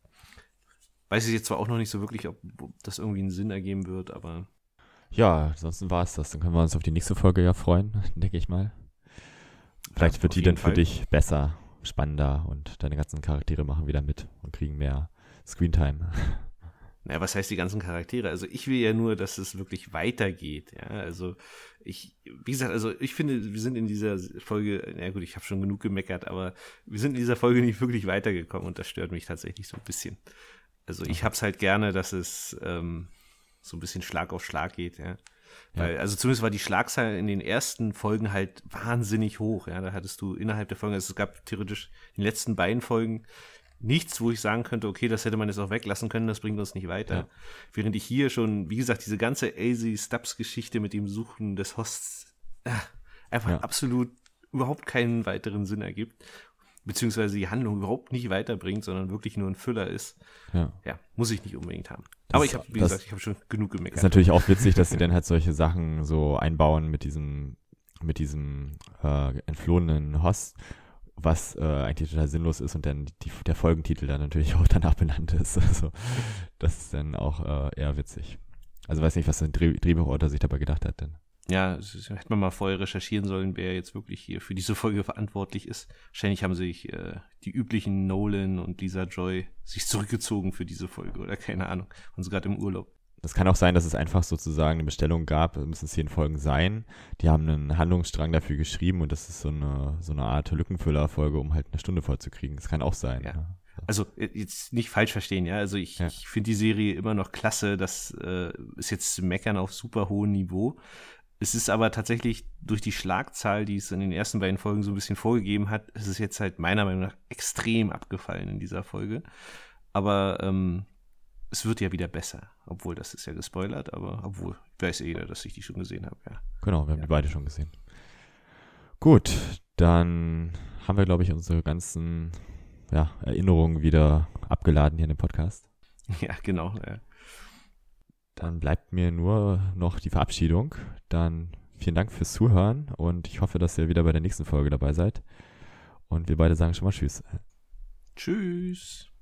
Weiß ich jetzt zwar auch noch nicht so wirklich, ob, ob das irgendwie einen Sinn ergeben wird, aber Ja, ansonsten war es das. Dann können wir uns auf die nächste Folge ja freuen, denke ich mal. Vielleicht Ja, wird die dann für Fall. dich besser, spannender und deine ganzen Charaktere machen wieder mit und kriegen mehr Screentime. Naja, was heißt die ganzen Charaktere? Also ich will ja nur, dass es wirklich weitergeht. Ja, also ich, wie gesagt, also ich finde, wir sind in dieser Folge, na gut, ich habe schon genug gemeckert, aber wir sind in dieser Folge nicht wirklich weitergekommen und das stört mich tatsächlich so ein bisschen. Also ich hab's halt gerne, dass es ähm, so ein bisschen Schlag auf Schlag geht, ja. Weil, also zumindest war die Schlagzahl in den ersten Folgen halt wahnsinnig hoch, ja. Da hattest du innerhalb der Folgen, also es gab theoretisch in den letzten beiden Folgen nichts, wo ich sagen könnte, okay, das hätte man jetzt auch weglassen können, das bringt uns nicht weiter. Ja. Während ich hier schon, wie gesagt, diese ganze Azy Stubbs Geschichte mit dem Suchen des Hosts äh, einfach Ja. absolut überhaupt keinen weiteren Sinn ergibt, beziehungsweise die Handlung überhaupt nicht weiterbringt, sondern wirklich nur ein Füller ist. Ja. Ja, muss ich nicht unbedingt haben. Aber ich habe, wie gesagt, ich habe schon genug gemeckert. Ist natürlich auch witzig, dass sie dann halt solche Sachen so einbauen mit diesem, mit diesem äh, entflohenen Host, was äh, eigentlich total sinnlos ist und dann die, der Folgentitel dann natürlich auch danach benannt ist. Also das ist dann auch äh, eher witzig. Also weiß nicht, was der Dreh Drehbuchautor sich dabei gedacht hat denn. Ja, hätte man mal vorher recherchieren sollen, wer jetzt wirklich hier für diese Folge verantwortlich ist. Wahrscheinlich haben sich äh, die üblichen Nolan und Lisa Joy sich zurückgezogen für diese Folge oder keine Ahnung. Und gerade im Urlaub. Es kann auch sein, dass es einfach sozusagen eine Bestellung gab, müssen zehn Folgen sein. Die haben einen Handlungsstrang dafür geschrieben und das ist so eine, so eine Art Lückenfüllerfolge, um halt eine Stunde vollzukriegen. Das kann auch sein. Ja. ja. Also äh, jetzt nicht falsch verstehen, ja. Also ich, ja. ich finde die Serie immer noch klasse. Das äh, ist jetzt zu meckern auf super hohem Niveau. Es ist aber tatsächlich durch die Schlagzahl, die es in den ersten beiden Folgen so ein bisschen vorgegeben hat, ist es jetzt halt meiner Meinung nach extrem abgefallen in dieser Folge. Aber ähm, es wird ja wieder besser, obwohl das ist ja gespoilert, aber obwohl ich weiß eh, dass ich die schon gesehen habe, ja. Genau, wir haben ja. die beide schon gesehen. Gut, dann haben wir, glaube ich, unsere ganzen ja, Erinnerungen wieder abgeladen hier in dem Podcast. Ja, genau. Ja. Dann bleibt mir nur noch die Verabschiedung. Dann vielen Dank fürs Zuhören und ich hoffe, dass ihr wieder bei der nächsten Folge dabei seid. Und wir beide sagen schon mal Tschüss. Tschüss.